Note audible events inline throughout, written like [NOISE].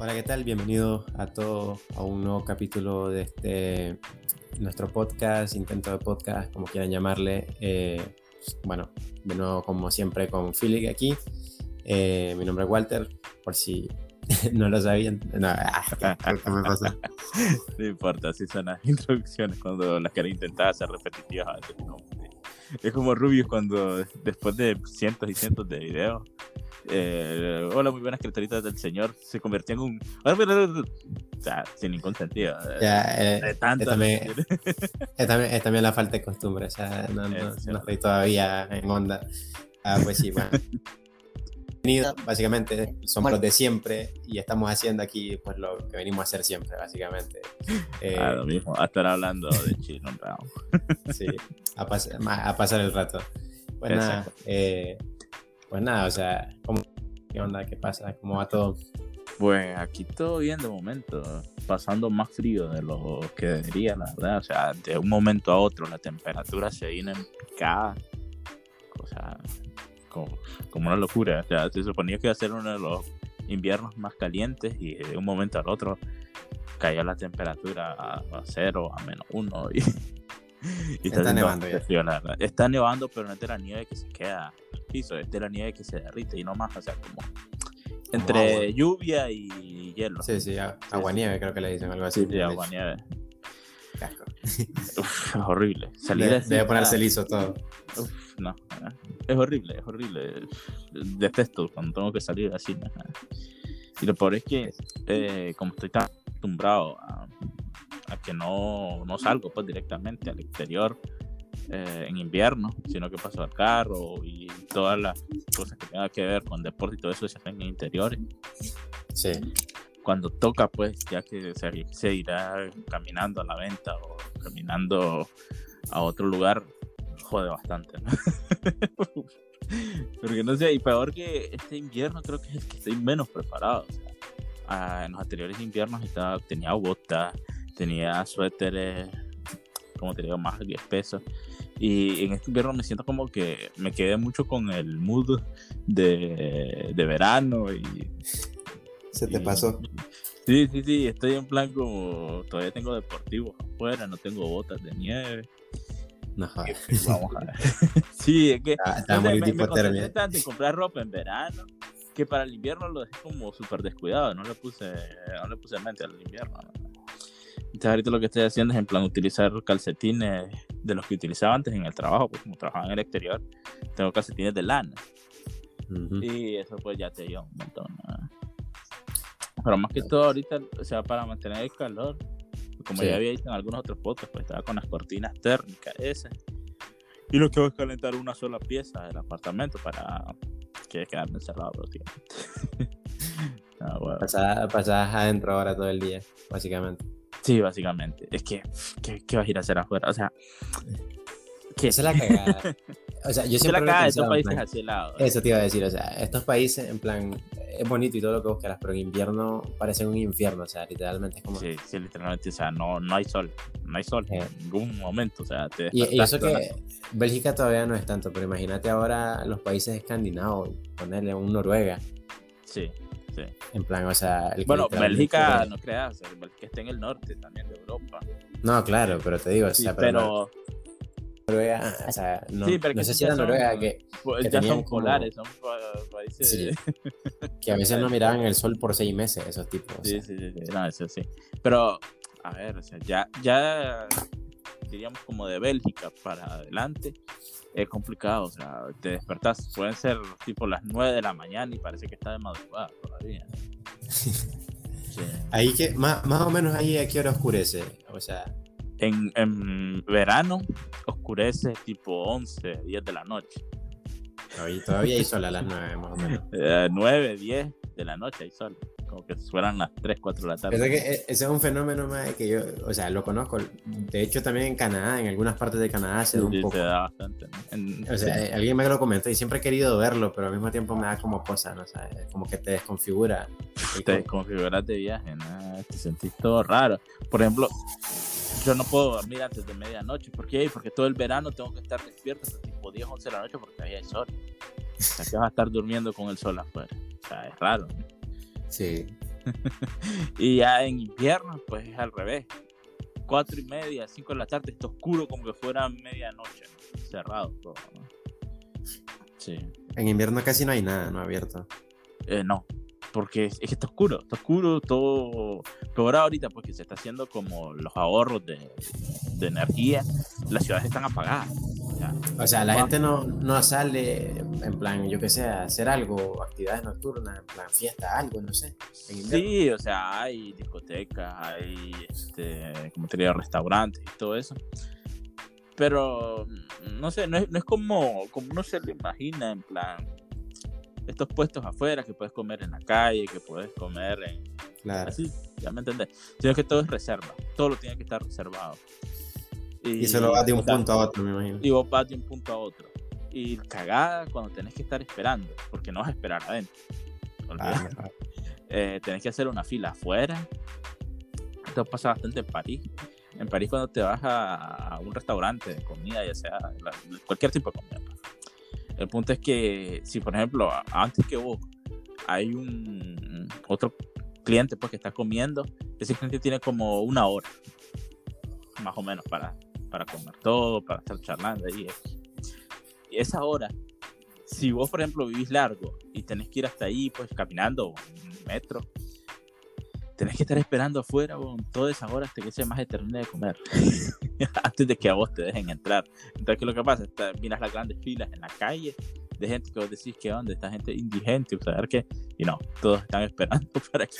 Hola, ¿qué tal? Bienvenido a todos a un nuevo capítulo de este nuestro podcast, intento de podcast, como quieran llamarle. Eh, bueno, de nuevo, como siempre, con Philip aquí. Eh, mi nombre es Walter, por si [LAUGHS] no lo sabían. No, ¿qué me pasa? [LAUGHS] No importa, así son las introducciones cuando las quieren intentar hacer repetitivas. Es como Rubius cuando después de cientos y cientos de videos eh, hola, muy buenas criaturitas del Señor, se convirtió en un. O sea, sin ningún sentido. Ya, eh, es, también, [LAUGHS] es, también, es, también, la falta de costumbre, o sea, no, no, no estoy todavía en onda. Ah, pues sí, bueno. [LAUGHS] básicamente somos los de siempre y estamos haciendo aquí pues lo que venimos a hacer siempre, básicamente. Eh, ah, lo mismo, a estar hablando de chino, [LAUGHS] sí, a, pas a, pasar el rato. Bueno, eh, pues nada, o sea, ¿cómo, ¿qué onda? ¿Qué pasa? ¿Cómo va todo? Pues aquí todo bien de momento, pasando más frío de lo que debería, la verdad. O sea, de un momento a otro la temperatura se viene en picada. O sea, como, como, una locura. O sea, se suponía que iba a ser uno de los inviernos más calientes y de un momento al otro cayó la temperatura a, cero, a menos uno. Y, [LAUGHS] está, nevando Está nevando, pero no es de la nieve que se queda piso, es de la nieve que se derrite y no más, o sea, como entre lluvia y hielo. Sí, sí, agua nieve creo que le dicen algo así. Sí, agua nieve. [LAUGHS] Uf, es horrible. Salir de, debe ponerse liso todo. Uf, no, es horrible, es horrible. Detesto cuando tengo que salir así. Y lo peor es que, eh, como estoy tan acostumbrado a, a que no, no salgo pues directamente al exterior eh, en invierno, sino que paso al carro y todas las cosas que tengan que ver con deporte y todo eso se hacen en interiores. Sí. Cuando toca, pues ya que se, se irá caminando a la venta o caminando a otro lugar, jode bastante. ¿no? [LAUGHS] Porque no sé, y peor que este invierno creo que es que estoy menos preparado. O sea, en los anteriores inviernos estaba, tenía botas, tenía suéteres, como te digo, más espesos. Y en este invierno me siento como que me quedé mucho con el mood de, de verano y... ¿Se te pasó? Sí, sí, sí, estoy en plan como... Todavía tengo deportivos afuera, no tengo botas de nieve. No, pues, vamos a ver. [LAUGHS] sí, es que... Ah, está muy me, me tanto en comprar ropa en verano que para el invierno lo dejé como súper descuidado, no le puse, no le puse mente al invierno. Entonces ahorita lo que estoy haciendo es en plan utilizar calcetines de los que utilizaba antes en el trabajo, pues como trabajaba en el exterior, tengo calcetines de lana. Y eso pues ya te ayuda un montón. Pero más que todo ahorita, o sea, para mantener el calor, como ya había dicho en algunos otros podcasts, pues estaba con las cortinas térmicas esas. Y lo que hago es calentar una sola pieza del apartamento para que quedarme encerrado prácticamente. [LAUGHS] ah, bueno. adentro ahora todo el día, básicamente. Sí, básicamente. Es que, ¿qué, qué vas a ir a hacer afuera? O sea, ¿qué? Esa es la cagada. O sea, yo [LAUGHS] siempre. la cagada de estos países así lado. Eso te iba a decir, o sea, estos países, en plan, es bonito y todo lo que buscas, pero en invierno parece un infierno, o sea, literalmente es como. Sí, sí, literalmente, o sea, no, no hay sol, no hay sol en ningún momento, o sea, te y, y, eso que Bélgica todavía no es tanto, pero imagínate ahora los países escandinavos, ponerle un Noruega. Sí. En plan, o sea... bueno, Bélgica, no creas, Bélgica está en el norte también de Europa. No, claro, pero te digo, o sea, pero... Noruega, o sea, no, sí, no sé si era Noruega que, pues, que ya son polares, son países sí, [LAUGHS] que a veces no [LAUGHS] miraban el sol por seis meses, esos tipos. Sí, sí, sí, no, eso sí. Pero, a ver, o sea, ya, ya diríamos como de Bélgica para adelante, es complicado, o sea, te despertas, pueden ser tipo las 9 de la mañana y parece que está de madrugada todavía. Ahí que, más, más o menos ahí a qué hora oscurece, o sea... En, en verano oscurece tipo 11, 10 de la noche. Todavía hay sol a las 9 más o menos. 9, [LAUGHS] eh, 10 de la noche hay sol como que fueran las 3, 4 de la tarde. que e, ese es un fenómeno más que yo, o sea, lo conozco. De hecho, también en Canadá, en algunas partes de Canadá se da un poco. Se da bastante. o sea, alguien me lo comentó y siempre he querido verlo, pero al mismo tiempo me da como cosa, ¿no? O sea, como que te desconfigura. Te desconfiguras de viaje, ¿no? Te sentís todo raro. Por ejemplo, yo no puedo dormir antes de medianoche. ¿Por qué? Porque todo el verano tengo que estar despierto hasta tipo 10, 11 de la noche porque ahí hay sol. O sea, que vas a estar durmiendo con el sol afuera. O sea, es raro. Sí. [LAUGHS] y ya en invierno, pues es al revés. Cuatro y media, cinco de la tarde, está oscuro como que fuera medianoche, cerrado todo. Sí. En invierno casi no hay nada, ¿no? Abierto. Eh, no, porque es, que está oscuro, está oscuro todo. Ahora ahorita, pues que se está haciendo como los ahorros de, de energía, las ciudades están apagadas. O sea, la gente no, no sale en plan, yo qué sé, a hacer algo, actividades nocturnas, en plan fiesta, algo, no sé. Sí, o sea, hay discotecas, hay, este, como te diría, restaurantes y todo eso. Pero, no sé, no es, no es como, como uno se lo imagina, en plan, estos puestos afuera que puedes comer en la calle, que puedes comer en... Claro. Así, ya me entendés. Sino que todo es reserva, todo lo tiene que estar reservado. Y, se lo vas de un punto a otro, me imagino. Y vos vas de un punto a otro. Y cagada cuando tenés que estar esperando, porque no vas a esperar adentro. Ah, [LAUGHS] eh, tenés que hacer una fila afuera. Esto pasa bastante en París. En París cuando te vas a, un restaurante de comida, ya sea cualquier tipo de comida. El punto es que si, por ejemplo, antes que vos hay un otro cliente pues que está comiendo, ese cliente tiene como una hora, más o menos, para para comer todo, para estar charlando ahí. Y esa hora, si vos, por ejemplo, vivís largo y tenés que ir hasta ahí, pues caminando o en metro, tenés que estar esperando afuera con todas esas horas hasta que sea más termine de comer, [LAUGHS] antes de que a vos te dejen entrar. Entonces, ¿qué es lo que pasa? miras las grandes filas en la calle de gente que vos decís que onda, esta gente indigente, o sea, que, y no, todos están esperando [LAUGHS] para que,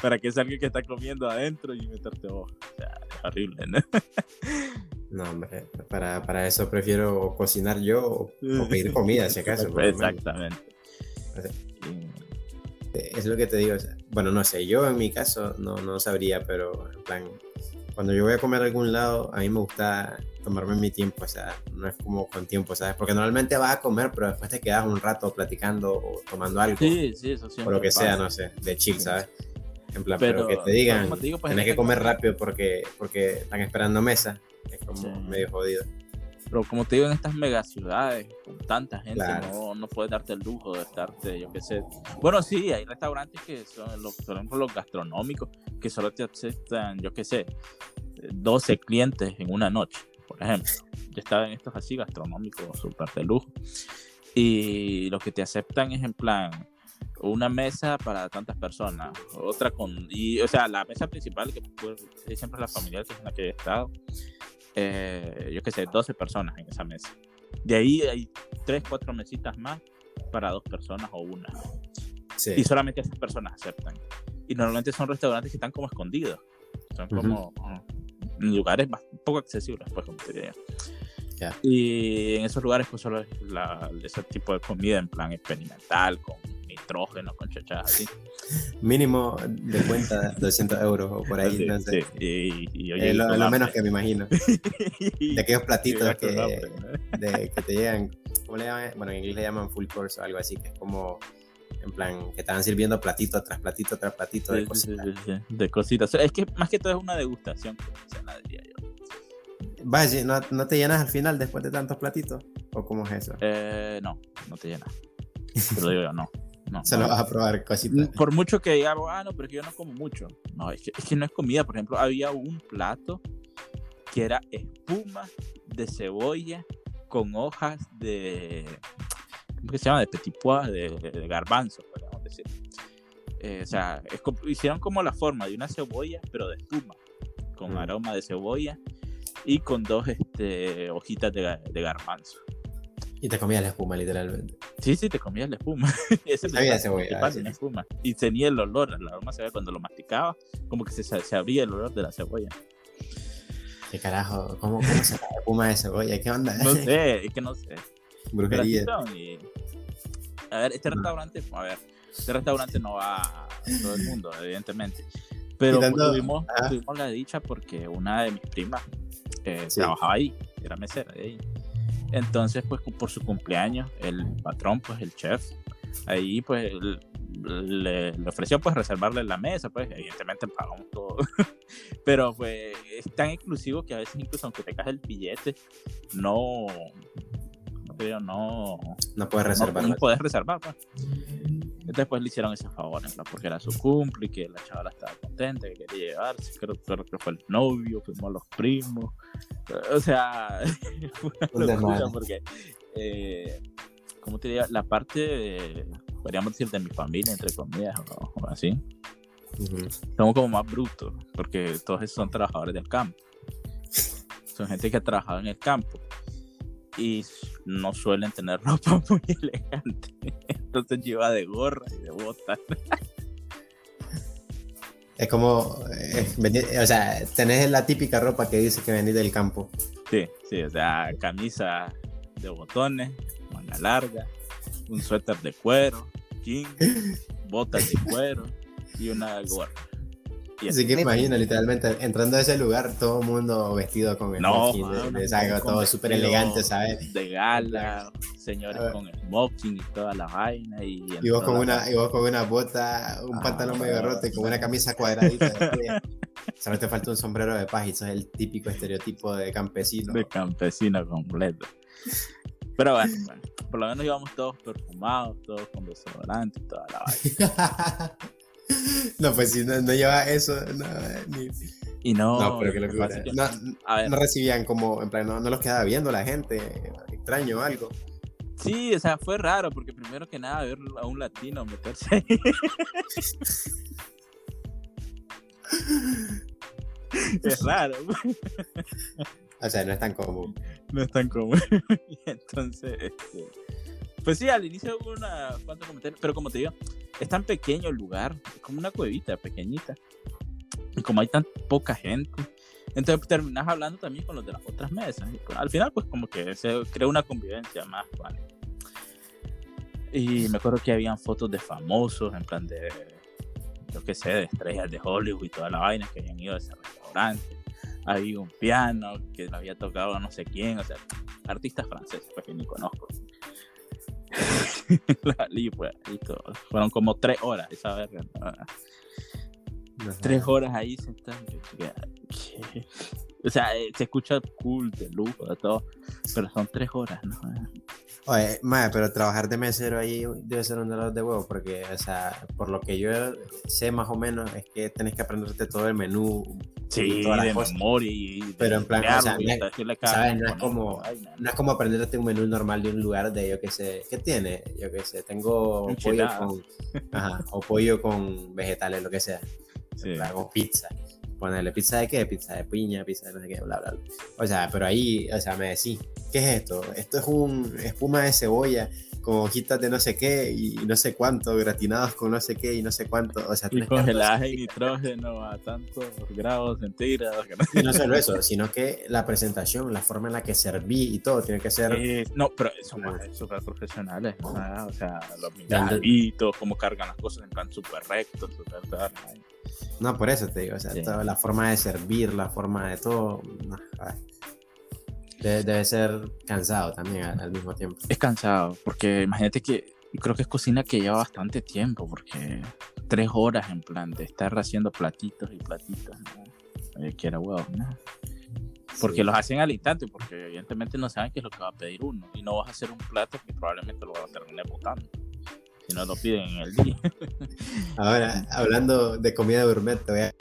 para que salga que está comiendo adentro y meterte vos. O sea, es horrible, ¿no? [LAUGHS] No, hombre, para, para eso prefiero cocinar yo o, pedir [LAUGHS] comida, si acaso. Exactamente. es lo que te digo. bueno, no sé, yo en mi caso no, no sabría, pero en plan, cuando yo voy a comer a algún lado, a mí me gusta tomarme mi tiempo, o sea, no es como con tiempo, ¿sabes? Porque normalmente vas a comer, pero después te quedas un rato platicando o tomando algo. Sí, sí, eso O lo que sea, no sé, de chill, ¿sabes? En plan, pero, que te digan, pues, tenés que comer rápido porque, porque están esperando mesa, es como medio jodido. Pero como te digo, en estas megaciudades, con tanta gente, no, no, puedes darte el lujo de estarte, yo qué sé. Bueno, sí, hay restaurantes que son, los, por ejemplo, los gastronómicos, que solo te aceptan, yo qué sé, 12 clientes en una noche por ejemplo. Yo estaba en estos así gastronómicos súper de lujo. Y lo que te aceptan es en plan una mesa para tantas personas, otra con, y o sea, la mesa principal que es siempre la familiar, que es la que he estado, eh, yo qué sé, 12 personas en esa mesa. De ahí hay 3, 4 mesitas más para dos personas o una. Y solamente esas personas aceptan. Y normalmente son restaurantes que están como escondidos. Son como, lugares más, poco accesibles, pues, como te Y en esos lugares, pues, solo la, ese tipo de comida en plan experimental, con nitrógeno, con así. Mínimo de cuenta 200 euros o por ahí, no sé. Sí, y, y, lo, menos que me imagino. [LAUGHS] de aquellos platitos que, de, que te llegan, ¿cómo le llaman? Bueno, en inglés le llaman full course o algo así, que es como en plan, que estaban sirviendo platito tras platito tras platito de cositas. de cositas. Es que más que todo es una degustación, diría yo. Vaya, ¿no, ¿no, te llenas al final después de tantos platitos? ¿O cómo es eso? Eh, no, no te llenas. Te lo digo yo, no. No, Se lo vas a probar cositas. Por mucho que digamos, ah, no, pero es que yo no como mucho. No, es que, es que no es comida. Por ejemplo, había un plato que era espuma de cebolla con hojas de ¿cómo se llama? De petit pois, de, garbanzo, podríamos decir. Eh, o sea, hicieron como la forma de una cebolla, pero de espuma, con mm. aroma de cebolla y con dos este, hojitas de, de, garbanzo. Y te comías la espuma, literalmente. Sí, sí, te comías la espuma. [LAUGHS] Ese Sabía cebolla. Ah, espuma. Y tenía el olor, el aroma se cuando lo masticaba, como que se, se abría el olor de la cebolla. ¿Qué carajo? ¿Cómo, cómo se la espuma de cebolla? ¿Qué onda? No [LAUGHS] sé, es que no sé. Brujería. A ver, este restaurante, a ver, este restaurante no va a todo el mundo, evidentemente. Pero tuvimos, tuvimos, la dicha porque una de mis primas eh, trabajaba ahí, era mesera de ahí. Entonces, pues por su cumpleaños, el patrón, pues el chef, ahí pues le, le, ofreció pues reservarle la mesa, pues evidentemente pagamos todo. [LAUGHS] Pero pues es tan exclusivo que a veces incluso aunque te cae el billete, no, no, no puedes reservar. No, puedes reservar. Pues. Entonces pues le hicieron ese favor, en plan, porque era su cumple y que la chavala estaba contenta, que quería llevarse, creo, creo que fue el novio, fuimos los primos, o sea, [LAUGHS] fue una locura porque, eh, ¿cómo te diría? La parte, de, podríamos decir, de mi familia, entre comillas, o, o así, somos como más brutos, porque todos esos son trabajadores del campo. Son gente que ha trabajado en el campo y no suelen tener [LAUGHS] ropa muy elegante. Entonces lleva de gorra y de botas. Es como, eh, o sea, tenés la típica ropa que dice que venís del campo. Sí, sí, o sea, camisa de botones, manga larga, un suéter de cuero, jeans, botas de cuero y una gorra. Así que imagina, literalmente, entrando a ese lugar, todo el mundo vestido con el No, smoking, mano, de- de- con todo súper elegante, ¿sabes? De gala, señores con smoking y toda la vaina. Y, Y vos, con una, y vos con una bota, un Ah, pantalón medio roto y con una camisa cuadradita. Solo [LAUGHS] te falta un sombrero de paz y sos el típico estereotipo de campesino. de campesino completo. Pero bueno, bueno, por lo menos íbamos todos perfumados, todos con desodorante y toda la vaina. [LAUGHS] [LAUGHS] no, pues si no, no lleva eso, no, ni- Y no, no, pero lo que No, a ver, no recibían como, en plan, no, no los quedaba viendo la gente, extraño o algo. sí, o sea, fue raro porque primero que nada ver a un latino meterse ahí. [LAUGHS] es raro, O sea, no es tan común. no es tan común. [LAUGHS] Y Entonces, este, pues sí, al inicio hubo una cuantos comentarios, pero como te digo, es tan pequeño el lugar, es como una cuevita pequeñita. Y como hay tan poca gente, entonces terminas hablando también con los de las otras mesas. Y con- al final, pues como que se crea una convivencia más, ¿vale? Y me acuerdo que habían fotos de famosos, en plan de, yo qué sé, de estrellas de Hollywood y toda la vaina que habían ido a ese restaurante. Había un piano que lo había tocado no sé quién, o sea, artistas franceses pues, que ni conozco. [LAUGHS] Fueron como tres horas esa verga. Tres horas ahí sentado. O sea, eh, se escucha cool, de lujo, de todo, pero son tres horas, ¿no? Oye, madre, pero trabajar de mesero ahí debe ser un dolor de huevo, porque, o sea, por lo que yo sé más o menos, es que tenés que aprenderte todo el menú Sí, y todas las de cosas. memoria y de Pero en plan, o sea, ¿sabes? No es como-. No es como aprenderte un menú normal de un lugar de, yo qué sé, ¿qué tiene? Yo qué sé, tengo pollo con, [LAUGHS] ajá, o pollo con vegetales, lo que sea. Sí. Hago pizza. Ponerle pizza de qué? Pizza de piña, pizza de no sé qué, bla, bla, bla. O sea, pero ahí, o sea, me decís, ¿qué es esto? Esto es un espuma de cebolla con hojitas de no sé qué y no sé cuánto, gratinados con no sé qué y no sé cuánto. O sea, Y congelaje y nitrógeno a tantos grados centígrados. Y no [LAUGHS] solo eso, sino que la presentación, la forma en la que serví y todo tiene que ser. Eh, no, pero son súper profesionales, ¿no? O sea, los minaditos, cómo cargan las cosas en plan súper recto, súper. No, por eso te digo, o sea, Sí. toda la forma de servir, la forma de todo. no, Debe, ser cansado también al, al mismo tiempo. Es cansado, porque imagínate que creo que es cocina que lleva bastante tiempo, porque tres horas en plan de estar haciendo platitos y platitos, ¿no? Eh, que era huevo, ¿no? Porque Sí. los hacen al instante, porque evidentemente no saben qué es lo que va a pedir uno. Y no vas a hacer un plato que probablemente lo vas a terminar botando. Si no lo piden en el día. Ahora, hablando de comida gourmet, te voy a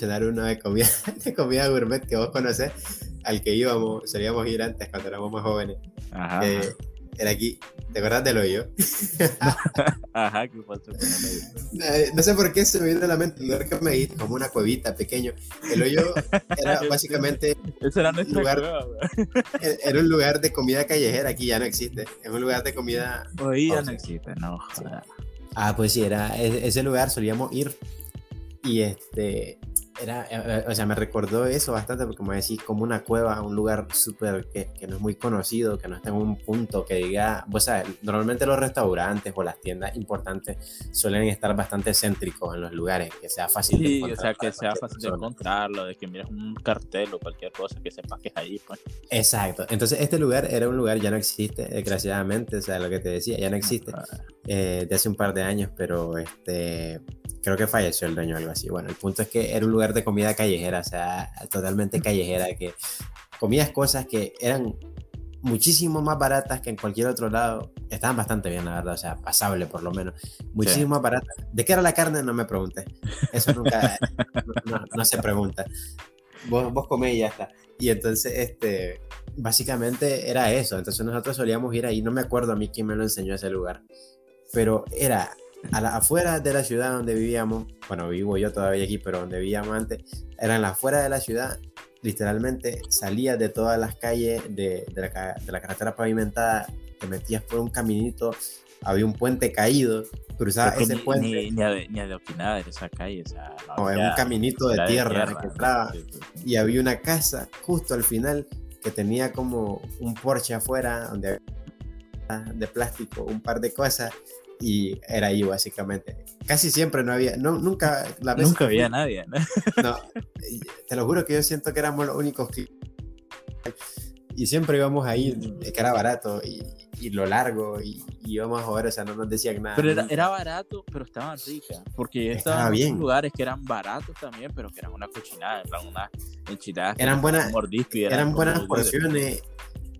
mencionar uno de comida, [LAUGHS] de comida gourmet que vos conocés, al que íbamos, solíamos ir antes cuando éramos más jóvenes. Ajá. Eh, era aquí, ¿te acuerdas del hoyo? [LAUGHS] Ajá, ¿qué pasó? [LAUGHS] Eh, No sé por qué se me vino a la mente el lugar que me dijiste, como una cuevita pequeño. El hoyo era básicamente Esa era nuestra lugar- cueva, güey. era un lugar de comida callejera, aquí ya no existe. Es un lugar de comida. Hoy ya O no sea, existe, no, joda. Ah, pues sí, era e- ese lugar solíamos ir y este era, eh, o sea, me recordó eso bastante porque como decís, como una cueva, un lugar súper que, que no es muy conocido, que no está en un punto que diga, vos sabes, normalmente los restaurantes o las tiendas importantes suelen estar bastante céntricos en los lugares, que sea fácil de Sí, o encontrar sea, que sea fácil de persona. encontrarlo, de que mires un cartel o cualquier cosa que sepas que es ahí, pues. Exacto. Entonces, este lugar era un lugar, ya no existe, desgraciadamente, o sea, lo que te decía, ya no existe, eh, de hace un par de años, pero este, creo que falleció el dueño o algo así. Bueno, el punto es que era un lugar de comida callejera, o sea, totalmente callejera, que comías cosas que eran muchísimo más baratas que en cualquier otro lado. Estaban bastante bien, la verdad, o sea, pasable por lo menos. Muchísimo más baratas. ¿De qué era la carne? No me pregunté. Eso nunca, [LAUGHS] no, se pregunta. Vos, vos comés y ya está. Y entonces, este, básicamente era eso. Entonces nosotros solíamos ir ahí. No me acuerdo a mí quién me lo enseñó ese lugar. Pero era a la, afuera de la ciudad donde vivíamos. Bueno, vivo yo todavía aquí, pero donde vivíamos antes. Era en la afuera de la ciudad literalmente salías de todas las calles de, de, la, de, la, carretera pavimentada, te metías por un caminito, había un puente caído, cruzabas ese ni, puente. Ni, ni, ni de esa calle, o sea, no, no había un caminito de tierra, de tierra que entraba, sí, sí. y había una casa justo al final que tenía como un porche afuera donde había de plástico, un par de cosas y era ahí básicamente. Casi siempre no había, no, nunca, la vez nunca había nadie. ¿no? [LAUGHS] no, te lo juro que yo siento que éramos los únicos que y siempre íbamos ahí, que era barato y, y lo largo y, y, íbamos a ver, o sea, no nos decían nada. Pero era, era barato, pero estaban ricas, porque yo estaba, estaba en lugares que eran baratos también, pero que eran una cochinada, eran unas enchiladas. Eran buenas, eran, eran buenas porciones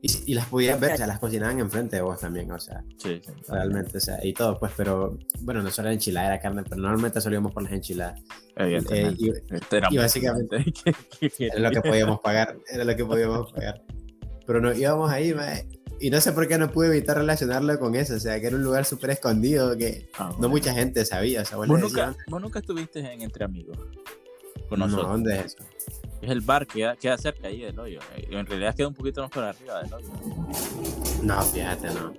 y, y, las podías ver, o sea, las cocinaban enfrente de vos también, o sea, sí, sí, realmente, o sea, y todo, pues, pero bueno, no solo era enchilada, era carne, pero normalmente solíamos por las enchiladas. Eh, y, y, básicamente [LAUGHS] [LAUGHS] era lo que podíamos pagar, era lo que podíamos pagar. Pero no íbamos ahí, mae, y no sé por qué no pude evitar relacionarlo con eso, o sea, que era un lugar súper escondido que ah, bueno. no mucha gente sabía, o sea, ¿Vos, nunca, ¿Vos nunca estuviste en Entre Amigos? Con nosotros. No, ¿dónde es eso? Es el bar que queda, cerca ahí del hoyo. En realidad queda un poquito más para arriba del hoyo. No, fíjate, no.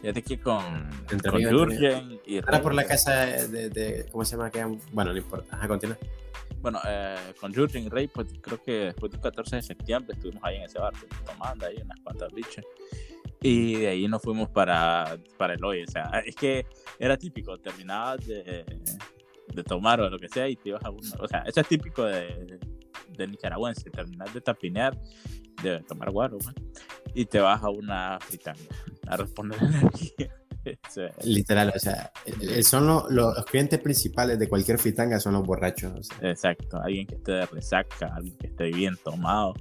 Fíjate que con, Entre con Jurgen y Ahora por la casa de, de, ¿Cómo se llama? Bueno, no importa. Ajá, continúa. Bueno, eh, con Jurgen y Rey, pues creo que después del 14 de septiembre estuvimos ahí en ese bar, tomando ahí unas cuantas bichas. Y de ahí nos fuimos para, para el hoyo. O sea, es que era típico, terminabas de, de tomar o lo que sea y te ibas a uno. O sea, eso es típico de, de nicaragüense, terminar de tapinear, de tomar guaro, man, y te vas a una fritanga a responder energía. [LAUGHS] Literal, o sea, son lo, los clientes principales de cualquier fritanga son los borrachos. O sea. Exacto, alguien que esté de resaca, alguien que esté bien tomado,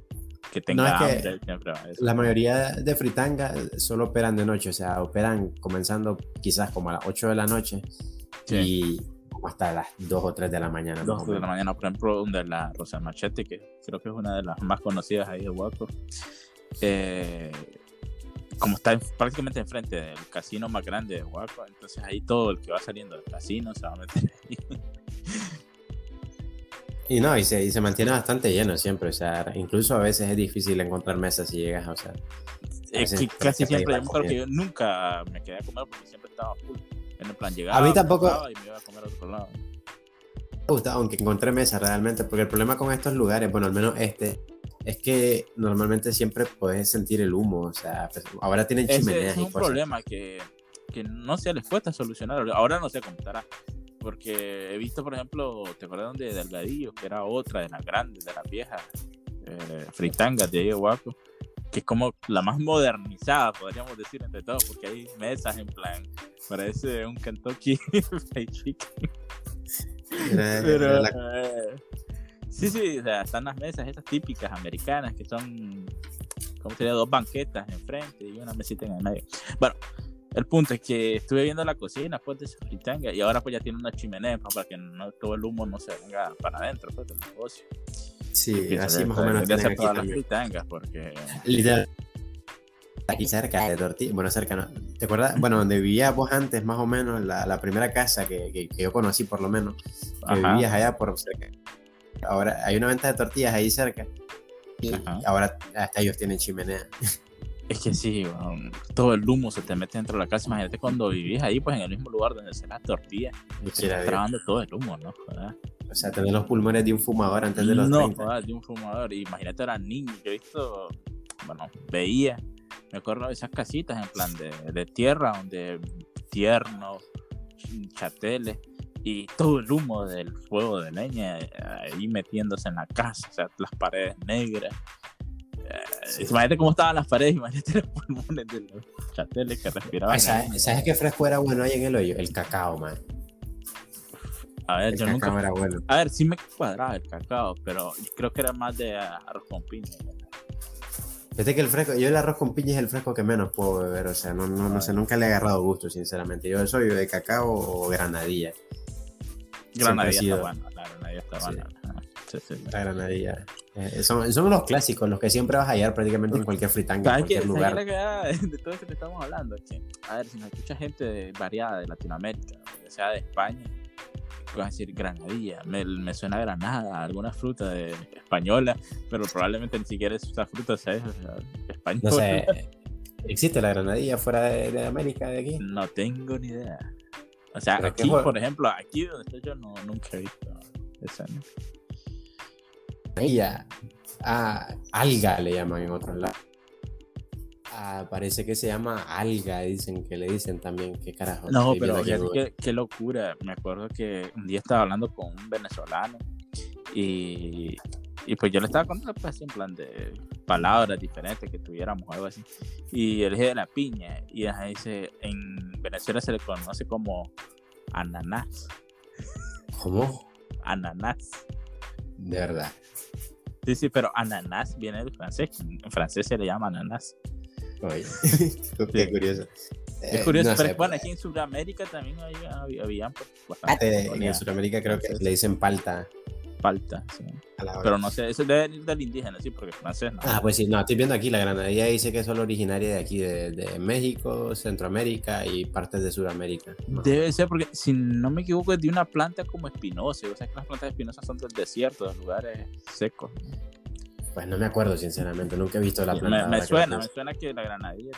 que tenga no, es hambre. Que la mayoría de fritanga solo operan de noche, o sea, operan comenzando quizás como a las 8 de la noche sí. y hasta las 2 o 3 de la mañana. 2 de la mañana, por ejemplo, donde la Rosa Machete, que creo que es una de las más conocidas ahí de Huaco. Eh, como está prácticamente enfrente del casino más grande de Huaco, entonces ahí todo el que va saliendo del casino se va a meter ahí. Y no, y se, y se mantiene bastante lleno siempre, o sea, incluso a veces es difícil encontrar mesas si llegas, o sea. Es que casi siempre, yo creo que yo nunca me quedé a comer porque siempre estaba full. En el plan, llegaba, a mí tampoco. Y me iba a comer a otro lado. Me gusta, aunque encontré mesa realmente, porque el problema con estos lugares, bueno, al menos este, es que normalmente siempre puedes sentir el humo, o sea, pues, ahora tienen chimeneas. Ese es un problema que, que no se les cuesta solucionar. Ahora no sé cómo estará, porque he visto, por ejemplo, ¿te acuerdas donde Delgadillo, que era otra de las grandes, de las viejas eh, fritangas de ahí de Huaco? que es como la más modernizada, podríamos decir, entre todos, porque hay mesas en plan, parece un Kentucky [LAUGHS] Fried Chicken. Pero, eh, sí, sí, o sea, están las mesas estas típicas americanas que son, como sería, dos banquetas enfrente y una mesita en el medio. Bueno, el punto es que estuve viendo la cocina pues de fritanga y ahora pues ya tiene una chimenea para que no, todo el humo no se venga para adentro pues, del negocio. Sí, así más o menos. Hacer todas las fritangas porque... Literal. Aquí cerca de Tortilla, bueno, cerca, ¿no? ¿Te acuerdas? Bueno, donde vivías vos antes, más o menos, la, la primera casa que, que, que, yo conocí, por lo menos, que Ajá. vivías allá por cerca. Ahora hay una venta de tortillas ahí cerca. Y Ajá. ahora hasta ellos tienen chimenea. Es que sí, todo el humo se te mete dentro de la casa. Imagínate cuando vivís ahí, pues en el mismo lugar donde se las tortillas, se está trabando todo el humo, ¿no? ¿verdad? O sea, tener los pulmones de un fumador antes de los no, 30. No, de un fumador. Imagínate, era niño. Yo he visto, bueno, veía, me acuerdo de esas casitas en plan de, de tierra, donde tiernos, chateles, y todo el humo del fuego de leña ahí metiéndose en la casa, o sea, las paredes negras. Sí. Imagínate cómo estaban las paredes, imagínate los pulmones de los chateles que respiraban. ¿Sabes, ¿Sabes qué fresco era bueno ahí en el hoyo? El cacao, man. A ver, el yo nunca. era bueno. A ver, sí me cuadraba el cacao, pero creo que era más de arroz con piña. Fíjate que el fresco, yo el arroz con piña es el fresco que menos puedo beber, o sea, no, no, no sé, nunca le he agarrado gusto, sinceramente. Yo soy de cacao o granadilla. Granadilla está buena, la granadilla está buena. Sí, sí, La granadilla. Eh, son, son, los clásicos, los que siempre vas a hallar prácticamente en cualquier fritanga, en cualquier lugar. ¿sabes [LAUGHS] de todo esto que estamos hablando? Que, a ver, si nos escucha gente variada de Latinoamérica, sea de España, vas a decir granadilla, me, me suena a granada, alguna fruta de, española, pero probablemente ni siquiera esa fruta sea española. No sé, [LAUGHS] ¿existe la granadilla fuera de, de, América, de aquí? No tengo ni idea. O sea, aquí, por ejemplo, aquí donde estoy yo no, nunca he visto esa. ¿no? Ella, ah, alga le llaman en otros lados. Ah, parece que se llama alga, dicen que le dicen también, qué carajo. No, pero qué, qué, locura. Me acuerdo que un día estaba hablando con un venezolano y, y pues yo le estaba contando pues en plan de palabras diferentes que tuviéramos o algo así. Y él dije de la piña y ajá, dice, en Venezuela se le conoce como ananás. ¿Cómo? Ananás. De verdad. Sí, sí, pero ananás viene del francés. En francés se le llama ananás. [LAUGHS] Oye, qué curioso. Es eh, curioso, no pero sé, bueno, aquí en Sudamérica también había, había, pues, bastante. en Sudamérica creo que le dicen palta. Palta, sí. Pero no sé, eso debe venir del indígena, sí, porque francés no. Ah, pues sí, no, estoy viendo aquí, la granadilla dice que es solo originaria de aquí, de, de México, Centroamérica y partes de Sudamérica. Debe ser porque, si no me equivoco, es de una planta como espinosa. O sea, que las plantas espinosas son del desierto, de lugares secos. Pues no me acuerdo, sinceramente, nunca he visto la planta. Me, me suena, me suena que la granadilla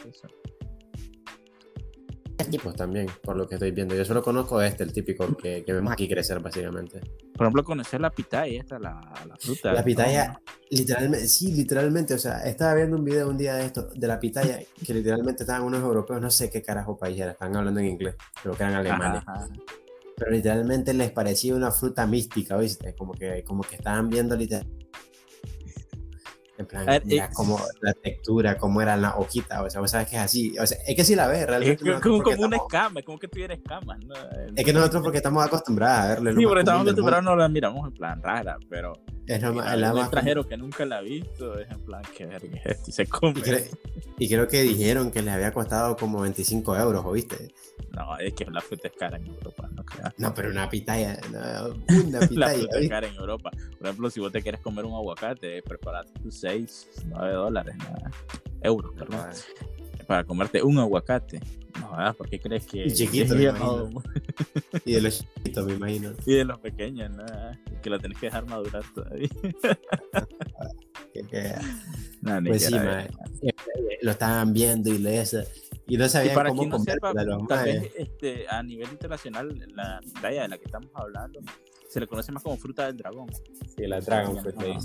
tipos también, por lo que estoy viendo. Yo solo conozco este, el típico que, que vemos aquí crecer, básicamente. Por ejemplo, conocer la pitaya, esta, la, la fruta. La pitaya, literalmente, sí, literalmente. O sea, estaba viendo un video un día de esto, de la pitaya, que literalmente estaban unos europeos, no sé qué carajo país era, estaban hablando en inglés, creo que eran alemanes. Pero literalmente les parecía una fruta mística, ¿viste? Como que, como que estaban viendo literalmente en plan, ver, mira cómo la textura, cómo era la hojita, o sea, vos sabes que es así. O sea, es que si la ves, realmente. Es como, como una escama, es como que tuviera escamas, ¿no? Es que nosotros, porque estamos acostumbrados a verle. Sí, porque estamos acostumbrados, no la miramos en plan rara, pero. Es lo más, el extranjero que nunca la ha visto, es en plan, que verga es esto, y se come. Y, creo, y creo que dijeron que les había costado como 25 euros, ¿oíste? No, es que la fruta es cara en Europa, no creas. No, pero una pitaya, no, [LAUGHS] una pitaya. la fruta es cara en Europa. Por ejemplo, si vos te quieres comer un aguacate, preparate tus 6, 9 dólares, nada, euros, perdón. Para comerte un aguacate. No, ¿verdad? ¿Por qué crees que.? Y chiquito, me imagino. [LAUGHS] y de los chiquitos, me imagino. Y de los pequeños, nada. Que lo tenés que dejar madurar todavía. [LAUGHS] No, pues sí, lo estaban viendo y eso y no sabían y para cómo no sepa, tal vez este, a nivel internacional la talla de la que estamos hablando se le conoce más como fruta del dragón. Sí, la dragon fruit.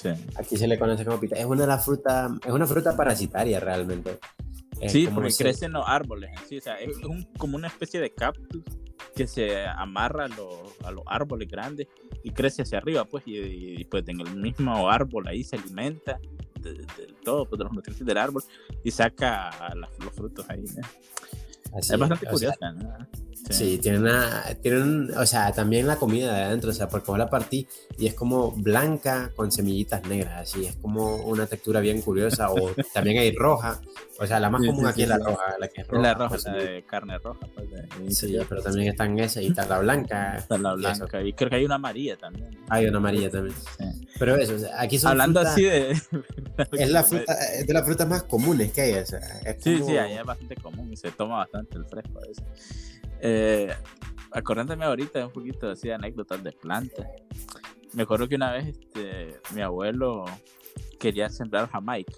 Sí. Aquí se le conoce como pita. Es una de las frutas, es una fruta parasitaria realmente. Es sí, porque se... crece en los árboles. Sí, o sea, es un, como una especie de cactus que se amarra a los, a los árboles grandes y crece hacia arriba, pues, y, y, pues en el mismo árbol ahí se alimenta de, todo, pues, de los nutrientes del árbol y saca la, los frutos ahí. ¿no? Así, es bastante curiosa, sea, ¿no? Sí, sí tienen, una, tienen, o sea, también la comida de adentro, o sea, porque vos la partí y es como blanca con semillitas negras, así, es como una textura bien curiosa, o [LAUGHS] también hay roja, o sea, la más Sí, común sí, aquí sí, es la sí. roja, la que es roja. La roja, pues, la de carne roja. Pues, de, sí, pero también están esa y está la blanca. Está la y blanca. Y creo que hay una amarilla también. Hay una amarilla también. Sí. Pero eso, o sea, aquí son Hablando frutas- así de. [LAUGHS] es la fruta, es de las frutas más comunes que hay, o sea, es Sí, como- sí, ahí es bastante común y se toma bastante el fresco a veces. Eh, acordándome ahorita un poquito de anécdotas de plantas. Me acuerdo que una vez este, mi abuelo quería sembrar Jamaica.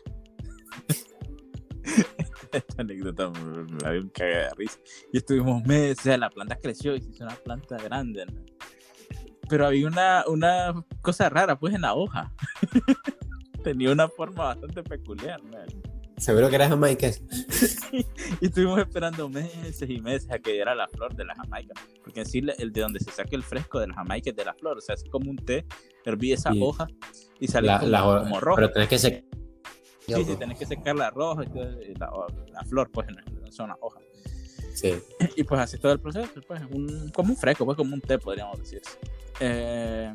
[LAUGHS] Esta anécdota me, dio un de risa. Y estuvimos meses, la planta creció y se hizo una planta grande. Pero había una, una cosa rara, pues, en la hoja. [LAUGHS] Tenía una forma bastante peculiar. ¿no? Seguro que era Jamaica. y estuvimos esperando meses y meses a que diera la flor de la jamaica. Porque en sí, el de donde se saca el fresco de la jamaica es de la flor. O sea, es como un té, herví esa hoja y sale La, como, la- como rojo. Pero tenés que ser. Sí, sí, tenés que secar la roja y la, la flor, pues, no son las hojas. Sí. Y pues así todo el proceso, pues, un, como un fresco, pues, como un té, podríamos decir. Eh,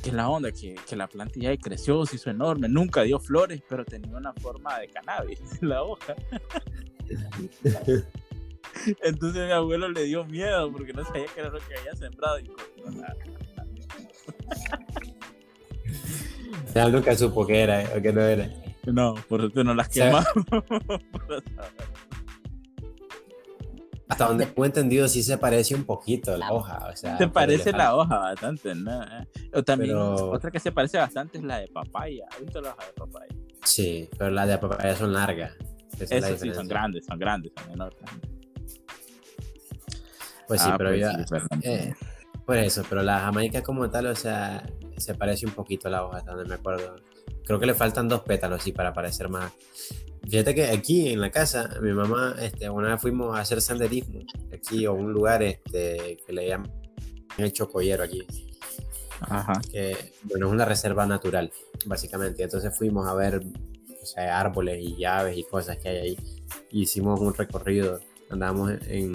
que la onda, que, que la planta ya creció, se hizo enorme, nunca dio flores, pero tenía una forma de cannabis, [LAUGHS] la hoja. [LAUGHS] Entonces mi abuelo le dio miedo porque no sabía qué era lo que había sembrado y Ya nunca [LAUGHS] supo qué era o qué no era. No, por eso no las quemamos. Hasta donde he entendido sí se parece un poquito la hoja, o sea. Se parece la hoja bastante, ¿no? O también otra que se parece bastante es la de papaya. ¿Has visto la hoja de papaya? Sí, pero las de papaya son largas. Eso sí, son grandes, son grandes, son enormes. Pues sí, ah, pero pues eh, por eso, pero la jamaica como tal, o sea, se parece un poquito a la hoja, hasta donde me acuerdo. Creo que le faltan dos pétalos, sí, para parecer más. Fíjate que aquí en la casa, mi mamá, este, una vez fuimos a hacer senderismo, aquí, o un lugar este, que le llaman el Chocoyero aquí. Ajá. Que, bueno, es una reserva natural, básicamente. Entonces fuimos a ver o sea, árboles y llaves y cosas que hay ahí. hicimos un recorrido, andábamos en,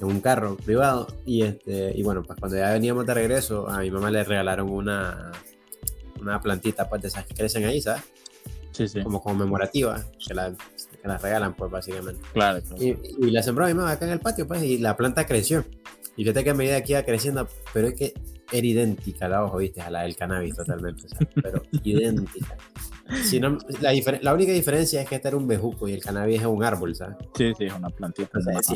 en un carro privado y, este, y bueno, pues cuando ya veníamos de regreso, a mi mamá le regalaron una, una plantita pues de esas que crecen ahí, ¿sabes? Sí, sí. Como conmemorativa, que, la, que las regalan pues básicamente. Claro. Y, y, la sembró mi mamá acá en el patio pues y la planta creció. Y fíjate que a medida que iba creciendo, pero es que era idéntica la hoja, viste, a la del cannabis totalmente, pero [LAUGHS] idéntica. Si no, la, la, única diferencia es que este era un bejuco y el cannabis es un árbol, ¿sabes? Sí, sí, es una plantita. si,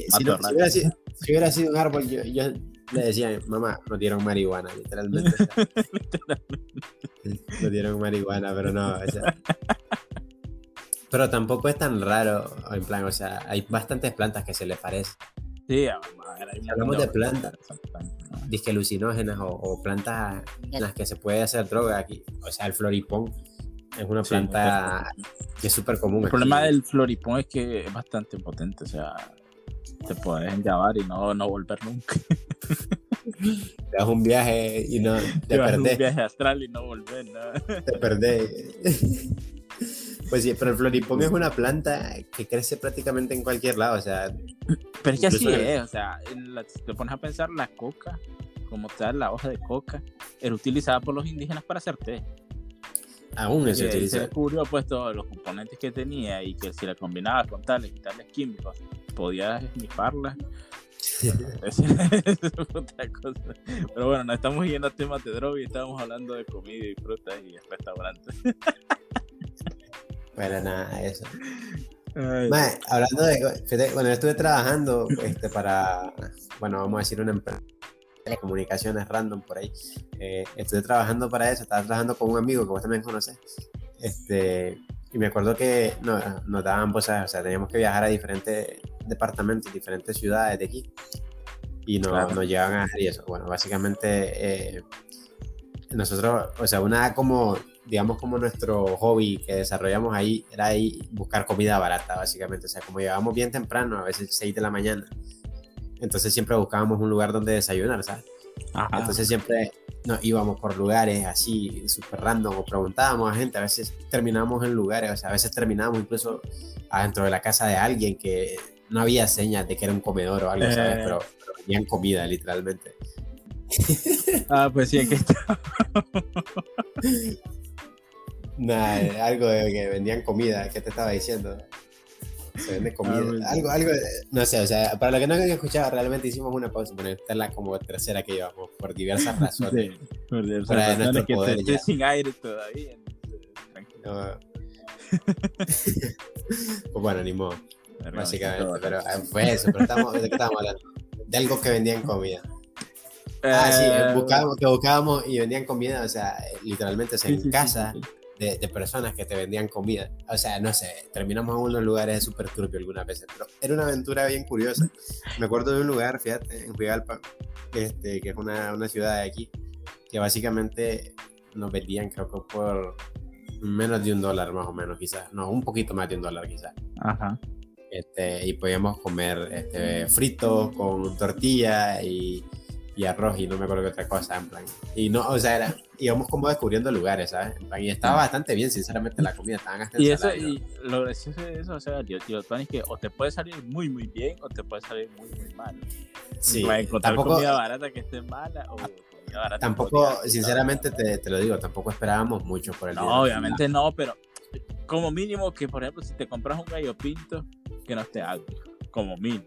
hubiera sido, si, hubiera sido, un árbol, yo, yo le decía, mamá, nos dieron marihuana, [LAUGHS] literalmente. nos dieron marihuana, pero no. O sea, pero tampoco es tan raro, en plan, o sea, hay bastantes plantas que se le parecen. Sí, si hablamos de plantas, disque alucinógenas o, o, plantas en las que se puede hacer droga aquí, o sea, el floripón es una planta que es súper común. El problema del floripón es que es bastante potente, o sea, te puedes enllavar y no, no volver nunca. te das un viaje y no [LAUGHS] te, te perdés. un viaje astral y no volver, ¿no? Te perdés. Pues sí, pero el floripón es una planta que crece prácticamente en cualquier lado, o sea. Pero es que así es, o sea, si te pones a pensar, la coca, como tal, la hoja de coca, era utilizada por los indígenas para hacer té. Aún se utiliza. Se descubrió pues todos los componentes que tenía y que si la combinabas con tales y tales químicos, podías esnifarla. [LAUGHS] es otra cosa. Pero bueno, no estamos yendo a temas de droga y estamos hablando de comida y frutas y restaurantes. bueno, nada, eso. hablando de. Bueno, estuve trabajando este, para. Bueno, vamos a decir una empresa telecomunicaciones random por ahí. Eh, estuve trabajando para eso, estaba trabajando con un amigo que vos también conoces. Este, y me acuerdo que no, nos daban, pues, o sea, teníamos que viajar a diferentes departamentos, diferentes ciudades de aquí. Y no, nos llevaban a hacer eso. Bueno, básicamente eh, nosotros, o sea, una como, digamos, como nuestro hobby que desarrollamos ahí era ahí buscar comida barata, básicamente. O sea, como llegábamos bien temprano, a veces 6 de la mañana, entonces siempre buscábamos un lugar donde desayunar, ¿sabes? Entonces siempre nos íbamos por lugares así, súper random, o preguntábamos a gente, a veces terminábamos en lugares, o sea, a veces terminábamos incluso adentro de la casa de alguien que no había señas de que era un comedor o algo, ¿sabes? Eh. Pero, tenían comida, literalmente. [LAUGHS] Ah, pues sí, aquí está. [LAUGHS] Nada, algo de que vendían comida, ¿qué te estaba diciendo? Se vende comida. Ah, algo, algo, no sé, o sea, para los que no han escuchado, realmente hicimos una pausa, pero esta es la como tercera que llevamos, por diversas [LAUGHS] razones. Sí, por diversas razones que poder, te, sin aire todavía. No. [LAUGHS] pues bueno, ni modo. Básicamente, pero ah, fue eso, pero estamos, ¿de qué estábamos hablando? De algo que vendían comida. Ah, sí, eh, buscábamos, que buscábamos y vendían comida, o sea, literalmente, o sea, en casa, de, personas que te vendían comida. O sea, no sé, terminamos en unos lugares súper turbios algunas veces, pero era una aventura bien curiosa. Me acuerdo de un lugar, fíjate, en Huigalpa, este, que es una, una ciudad de aquí, que básicamente nos vendían, creo que por menos de un dólar más o menos, quizás. No, un poquito más de un dólar quizás. Ajá. Este, y podíamos comer este, frito con tortilla y y arroz y no me acuerdo qué otra cosa, en plan. Y no, o sea, era, íbamos como descubriendo lugares, ¿sabes? En plan, y estaba bastante bien, sinceramente, la comida, estaban hasta Y eso, y lo gracioso de eso, o sea, tío, tío, es que o te puede salir muy, muy bien o te puede salir muy, muy mal. Sí. Para encontrar comida barata que esté mala o tampoco, sinceramente te, te, lo digo, tampoco esperábamos mucho por el No, obviamente no, pero como mínimo que, por ejemplo, si te compras un gallo pinto, que no esté agrio, como mínimo.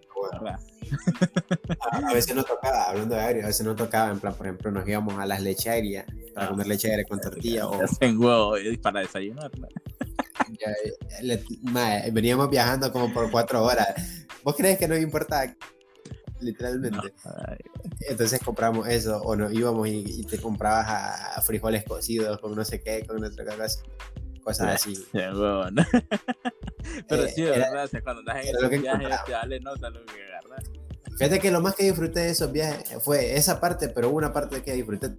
A, veces no tocaba, hablando de agrio, a veces no tocaba, en plan, por ejemplo, nos íbamos a las lecherías para comer leche agria con tortilla o... En huevo, para desayunar, veníamos viajando como por cuatro horas. ¿Vos crees que nos importaba? Literalmente. Entonces compramos eso, o nos íbamos y, te comprabas a, frijoles cocidos con no sé qué, con otra cosa, cosas así. [LAUGHS] [LAUGHS] Pero sí, de verdad, cuando estás en esos viajes, te dale nota lo que agarras. Fíjate que lo más que disfruté de esos viajes fue esa parte, pero hubo una parte que disfruté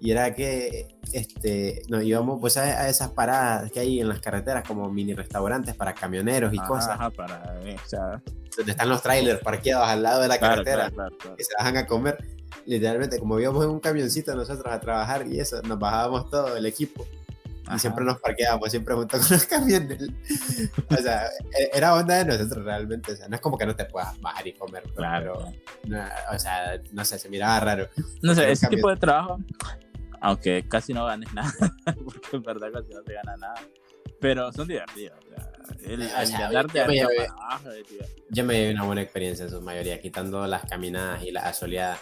y era que este, nos íbamos pues a, esas paradas que hay en las carreteras como mini restaurantes para camioneros y cosas. Ajá, para, o sea... Donde están los trailers parqueados al lado de la carretera que se bajan a comer. Literalmente, como íbamos en un camioncito nosotros a trabajar y eso, nos bajábamos todo el equipo. Y siempre nos parqueábamos, siempre junto con los camiones. o sea, e, era onda de nosotros realmente. O sea, no es como que no te puedas bajar y comer. Pues, claro. o sea, no sé, se miraba raro. No sé, ese tipo de trabajo aunque casi no ganes nada, [LAUGHS] porque en verdad casi no te gana nada. Pero son divertidos. el, andarte arriba para abajo Yo me llevé una buena experiencia en su mayoría, quitando las caminadas y las soleadas.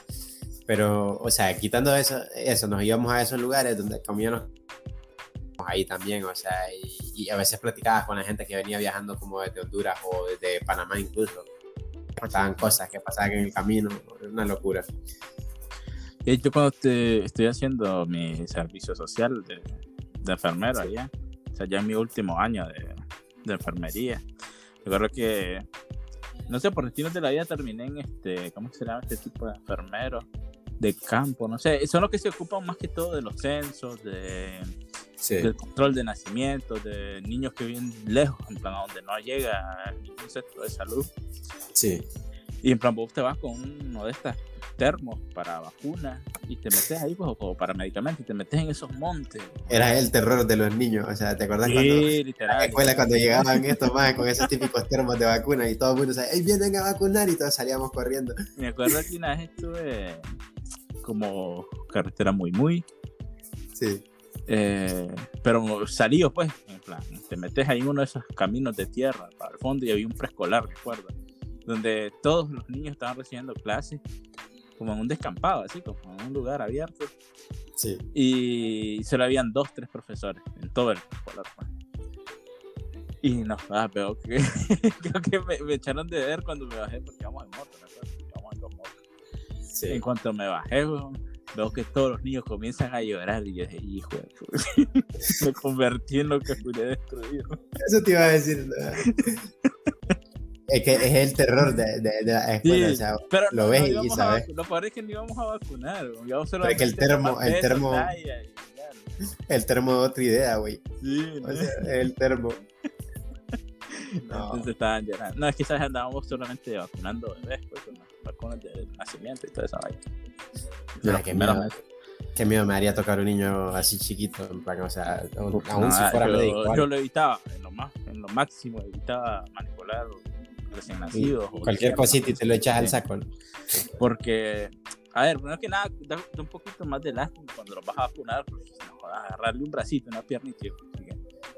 Pero, o sea, quitando eso, eso, nos íbamos a esos lugares donde comíamos ahí también, o sea, y, a veces platicabas con la gente que venía viajando como desde Honduras o desde Panamá incluso. Pasaban cosas que pasaban en el camino, una locura. Yo cuando estoy haciendo mi servicio social de, enfermero allá, o sea, ya en mi último año de, de enfermería, recuerdo que, no sé, por destinos de la vida terminé en este, ¿cómo se llama este tipo de enfermero? De campo, no sé, son los que se ocupan más que todo de los censos, de, del control de nacimiento, de niños que viven lejos, en plan, donde no llega ningún centro de salud. Sí. Y en plan, vos te vas con uno de estas termos para vacunas y te metes ahí pues, o para medicamentos y te metes en esos montes. Era el terror de los niños, o sea, ¿te acordás cuando literal, la escuela cuando llegaban estos más con esos típicos termos de vacuna y todo el mundo decía, vienen a vacunar! Y todos salíamos corriendo. Me acuerdo que una vez estuve como carretera muy muy. Sí. Eh, pero salió pues, en plan, te metes ahí en uno de esos caminos de tierra para el fondo y había un preescolar, recuerdo, donde todos los niños estaban recibiendo clases como en un descampado, así como en un lugar abierto. Sí. Y solo habían dos, tres profesores en todo el escolar. Pues. Y no, ah, pero que, [LAUGHS] creo que me, echaron de ver cuando me bajé porque íbamos en moto, ¿no? Sí. En cuanto me bajé, veo que todos los niños comienzan a llorar y yo dije, hijo, [LAUGHS] me convertí en lo que pude destruir. Eso te iba a decir. Es que es el terror de, de, de la escuela, o sea, pero lo ves y sabes. Lo peor es que no íbamos a vacunar, íbamos que el termo, el termo, el termo de otra idea, güey. Sí, o sea, el termo. [LAUGHS] No. Entonces estaban llorando. No, es que ¿sabes? andábamos solamente vacunando bebés, pues, las vacunas de nacimiento y esa vaina. No, qué miedo, qué miedo me haría tocar un niño así chiquito, en plan, o sea, aún, si fuera yo, médico. Yo lo evitaba, en lo, más, en lo máximo, evitaba manipular recién nacidos. Cualquier cosita y te lo echas al saco. Porque, a ver, primero que nada, da, un poquito más de lástima cuando lo vas a vacunar, porque no, agarrarle un bracito, una pierna y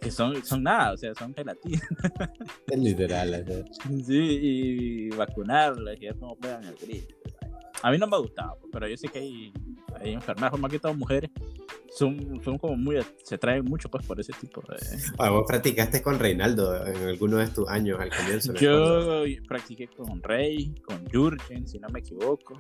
que, son, son nada, o sea, son gelatina. [LAUGHS] Es literal, Sí, y vacunarla, que como pegan el grito. A mí no me ha gustado, pero yo sé que hay, hay enfermeras, más que todas mujeres, son, son como muy, se traen mucho pues por ese tipo de... Ah, vos practicaste con Reinaldo en alguno de tus años al comienzo. Yo practiqué con Rey, con Jurgen, si no me equivoco.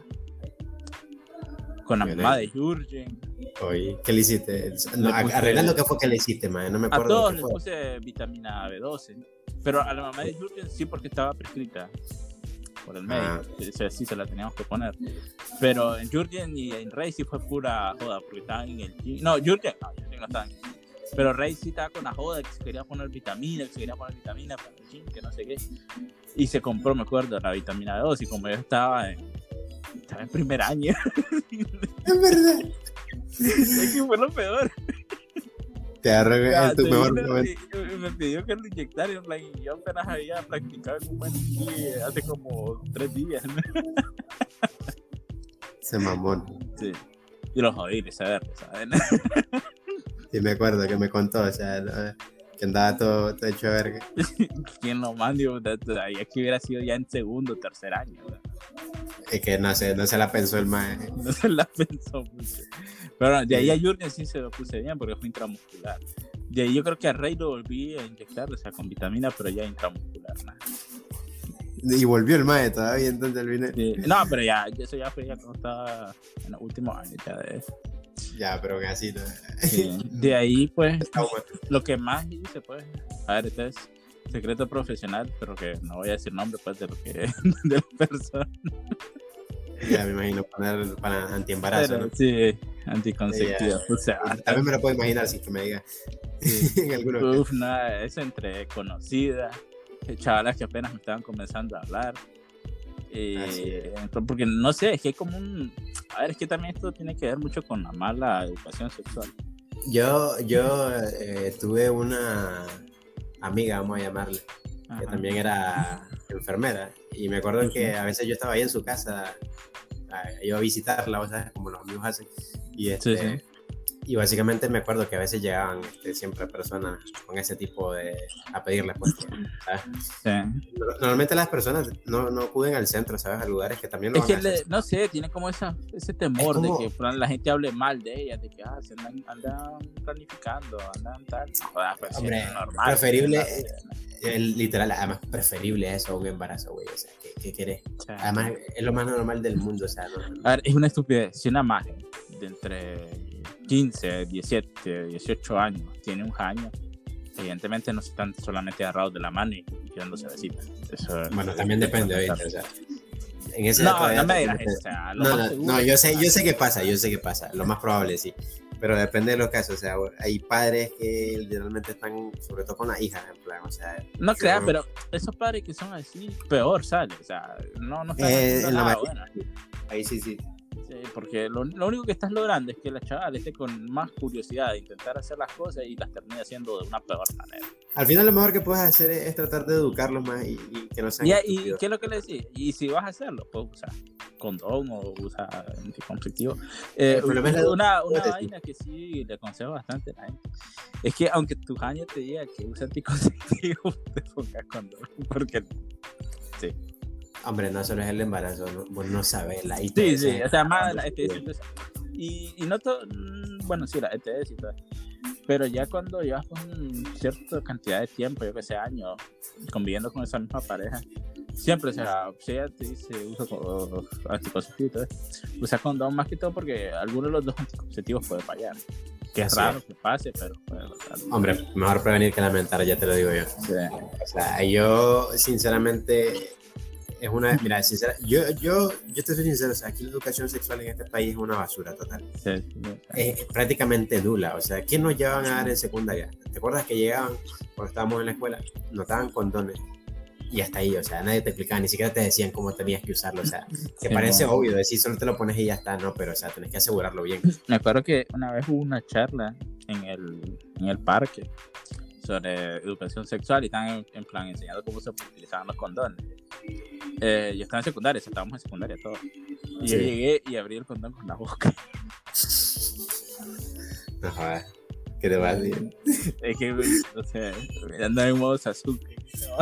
Con la mamá de Jurgen. Oye, ¿qué le hiciste? a, Reinaldo, ¿qué fue que le hiciste, man? No me acuerdo. A todos les puse vitamina B12. Pero a la mamá de Jurgen sí, porque estaba prescrita por el médico. Ah. Sí, se la teníamos que poner. Pero en Jurgen y en Rey sí fue pura joda, porque estaban en el gym. No, Jurgen, no, Jurgen no estaban. Pero Rey sí estaba con la joda que se quería poner vitamina, que se quería poner vitamina para el gym, que no sé qué. Y se compró, me acuerdo, la vitamina D2. Y como yo estaba en, estaba en primer año. [LAUGHS] Es verdad. es que fue lo peor. Te en tu mejor momento. Me pidió que lo inyectara y yo apenas había practicado en un buen hace como tres días. Se mamón. Sí. Y los oí, saber, ¿saben? Sí, me acuerdo que me contó, o sea. Que andaba todo, todo hecho verga. [LAUGHS] ¿Quién lo manda? Ahí que hubiera sido ya en segundo, tercer año. ¿verdad? Es que no sé, no se la pensó el mae. [LAUGHS] No se la pensó mucho. Pero de ahí a Jürgen sí se lo puse bien porque fue intramuscular. De ahí yo creo que a Rey lo volví a inyectar, o sea, con vitamina, pero ya intramuscular. Y volvió el mae todavía, entonces el vine. Sí. No, pero ya, eso ya fue ya cuando estaba en los últimos años ya de eso. Ya, pero casi no. Sí. [LAUGHS] De ahí, pues, lo que más hice, pues, a ver, este es secreto profesional, pero que no voy a decir nombre, pues, de lo que, [LAUGHS] de la persona. Ya me imagino poner para antiembarazo. ¿no? sí, anticonceptiva. O sea, También me lo puedo imaginar si que me diga. [LAUGHS] en algunos casos. Uf, nada, es entre conocidas, chavalas que apenas me estaban comenzando a hablar. Eh, porque no sé, es que hay como un. A ver, es que también esto tiene que ver mucho con la mala educación sexual. Yo, yo eh, tuve una amiga, vamos a llamarle, que Ajá. también era enfermera. Y me acuerdo que a veces yo estaba ahí en su casa, iba a visitarla, o sea, como los amigos hacen. Y, este, Sí, sí. Y básicamente me acuerdo que a veces llegaban este, siempre personas con ese tipo de. a pedirle, pues. ¿sabes? Sí. Normalmente las personas no, no acuden al centro, ¿sabes? A lugares que también lo Es que, van a hacer. le- no sé, tiene como esa, ese temor como- de que la gente hable mal de ellas, de que ah, se andan, andan planificando, andan tal. Joder, pues, sí, Hombre, es normal. preferible- sí, El, literal, además, preferible eso a un embarazo, güey. O sea, ¿qué, qué querés? sea, Además, es lo más normal del mundo, o sea, no- A ver, es una estupidez. Si una madre de entre 15, 17, 18 años tiene un año, evidentemente no están solamente agarrados de la mano y, y dándose besitos. Eso, Bueno, también depende. O sea, en ese No, no me eso. Lo No, no, no, yo que sé, yo pasa. sé qué pasa, yo sé qué pasa, lo más probable sí, pero depende de los casos, o sea, hay padres que literalmente están, sobre todo con las hijas, en plan, o sea, No que creas, pero esos padres que son así, peor sale. O sea, no, no están Eh, en la nada bueno. ahí sí, sí, Sí, porque lo, lo único que estás logrando es que la chaval esté con más curiosidad de intentar hacer las cosas y las termine haciendo de una peor manera. al final lo mejor que puedes hacer es, es tratar de educarlos más y, y que no sean Y, y qué es lo que le decís? Y si vas a hacerlo, pues usa condón o usa anticonceptivo. Eh, una una vaina que sí le aconsejo bastante a la gente es que aunque tu años te diga que usa anticonceptivo, [LAUGHS] te pongas condón. Porque Hombre, no solo es el embarazo, no, vos no sabes la sí, ITS, sí, o sea, más la sí. ETS y. Y, no todo, mm, bueno, sí, la ETS y todo. Pero ya cuando llevas pues, cierta cantidad de tiempo, yo que sé, años, conviviendo con esa misma pareja, siempre, o sea, si ella te dice usa co- anticonceptivo y todo eso, usa condón más que todo porque alguno de los dos anticonceptivos puede fallar. Que es raro es. que pase, pero puede pasar. Hombre, mejor prevenir que lamentar, ya te lo digo yo. Sí. O sea, yo sinceramente es una, mira, sincera, yo, yo, yo te soy sincero, o sea, aquí la educación sexual en este país es una basura total. Sí, sí, sí. Es, es prácticamente nula, o sea, ¿qué nos llevaban a dar en secundaria? ¿Te acuerdas que llegaban cuando estábamos en la escuela? Nos daban condones y hasta ahí, o sea, nadie te explicaba, ni siquiera te decían cómo tenías que usarlo, o sea, que parece no. obvio, decir solo te lo pones y ya está, no, pero o sea, tenés que asegurarlo bien. Me acuerdo que una vez hubo una charla en el, en el parque sobre educación sexual y estaban en, en plan enseñando cómo se utilizaban los condones. Eh, yo estaba en secundaria, estábamos en secundaria todos. Y yo llegué y abrí el condón con la boca. Jodas, ¿qué te vas a decir? Es que, o sea, andaba en modo Sasuke. ¿no?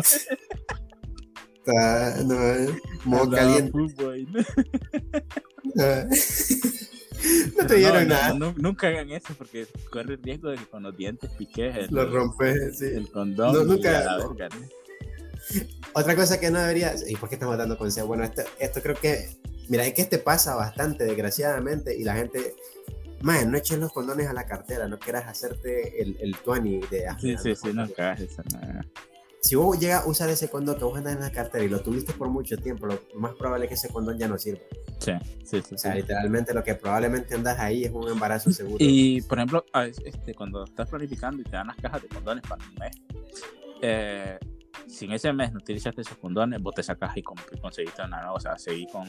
Está, no, eh, modo caliente. [LAUGHS] Ah. [LAUGHS] No te dieron No, nada, no, no, nunca hagan eso porque corre el riesgo de que con los dientes piques el, lo rompes, sí. el condón No, nunca- a la verga, ¿no? Otra cosa que no debería. ¿Y por qué estamos dando consejos? Bueno, esto, esto creo que. Mira, es que este pasa bastante, desgraciadamente, y la gente. Más, no eches los condones a la cartera, no quieras hacerte el, el 20 de. Sí, sí, sí, no hagas eso. no. Si vos llegas a usar ese condón que vos andas en la cartera y lo tuviste por mucho tiempo, lo más probable es que ese condón ya no sirva. Sí, sí, sí. O sea, sí. literalmente lo que probablemente andas ahí es un embarazo seguro. Y, por ejemplo, este, cuando estás planificando y te dan las cajas de condones para un mes, eh, si en ese mes no utilizaste esos condones, vos te sacas y con- conseguiste una nueva, o sea, seguí con,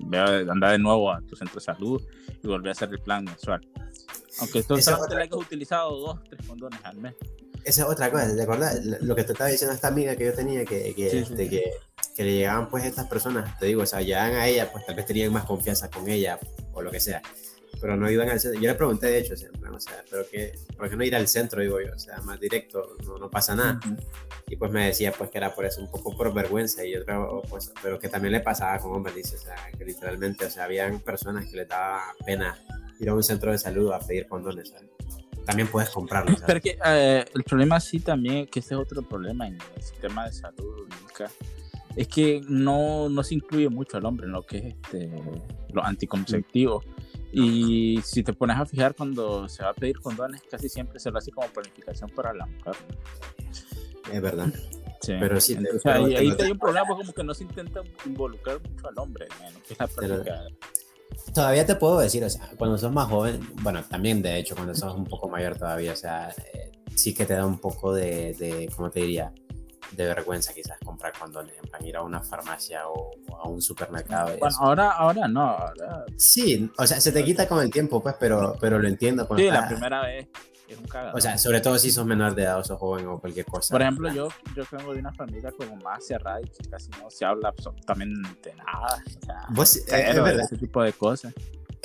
ve a- anda de nuevo a tu centro de salud y volver a hacer el plan mensual. Aunque Esa solamente le hayas utilizado dos, tres condones al mes. Esa es otra cosa, ¿te acordás? Lo que te estaba diciendo esta amiga que yo tenía, que, que, Sí, este, sí. que que le llegaban pues estas personas, te digo, o sea, llegaban a ella, pues tal vez tenían más confianza con ella o lo que sea, pero no iban al centro. Yo le pregunté, de hecho, siempre, o sea, pero que, ¿por qué no ir al centro, digo yo? O sea, más directo, no, no pasa nada. Y pues me decía, pues que era por eso, un poco por vergüenza y otra, pues, pero que también le pasaba con hombres, dice, o sea, que literalmente, o sea, habían personas que les daba pena ir a un centro de salud a pedir condones, ¿sabes? También puedes comprarlos. Pero que eh, el problema sí también, que ese es otro problema en el sistema de salud, nunca es que no, no se incluye mucho al hombre en lo que es este, los anticonceptivos. Y si te pones a fijar cuando se va a pedir condones, casi siempre se lo hace como planificación para la mujer. Es verdad. Sí. Pero sí, ahí, ahí hay un problema, pues como que no se intenta involucrar mucho al hombre que es la práctica. Todavía te puedo decir, o sea, cuando sos más joven, bueno, también de hecho cuando sos un poco mayor todavía, o sea, eh, sí que te da un poco de, de ¿cómo te diría? de vergüenza quizás comprar condones, en plan ir a una farmacia o, a un supermercado. Bueno, ahora, ahora no. Ahora... Sí, o sea, se te quita con el tiempo, pues, pero, pero lo entiendo. Sí, la primera vez es un cagado. O sea, sobre todo si sos menor de edad o sos joven o cualquier cosa. Por ejemplo, yo, yo vengo de una familia como más cerrada y que casi no se habla absolutamente nada. O sea, ¿Vos, eh, es verdad. ese tipo de cosas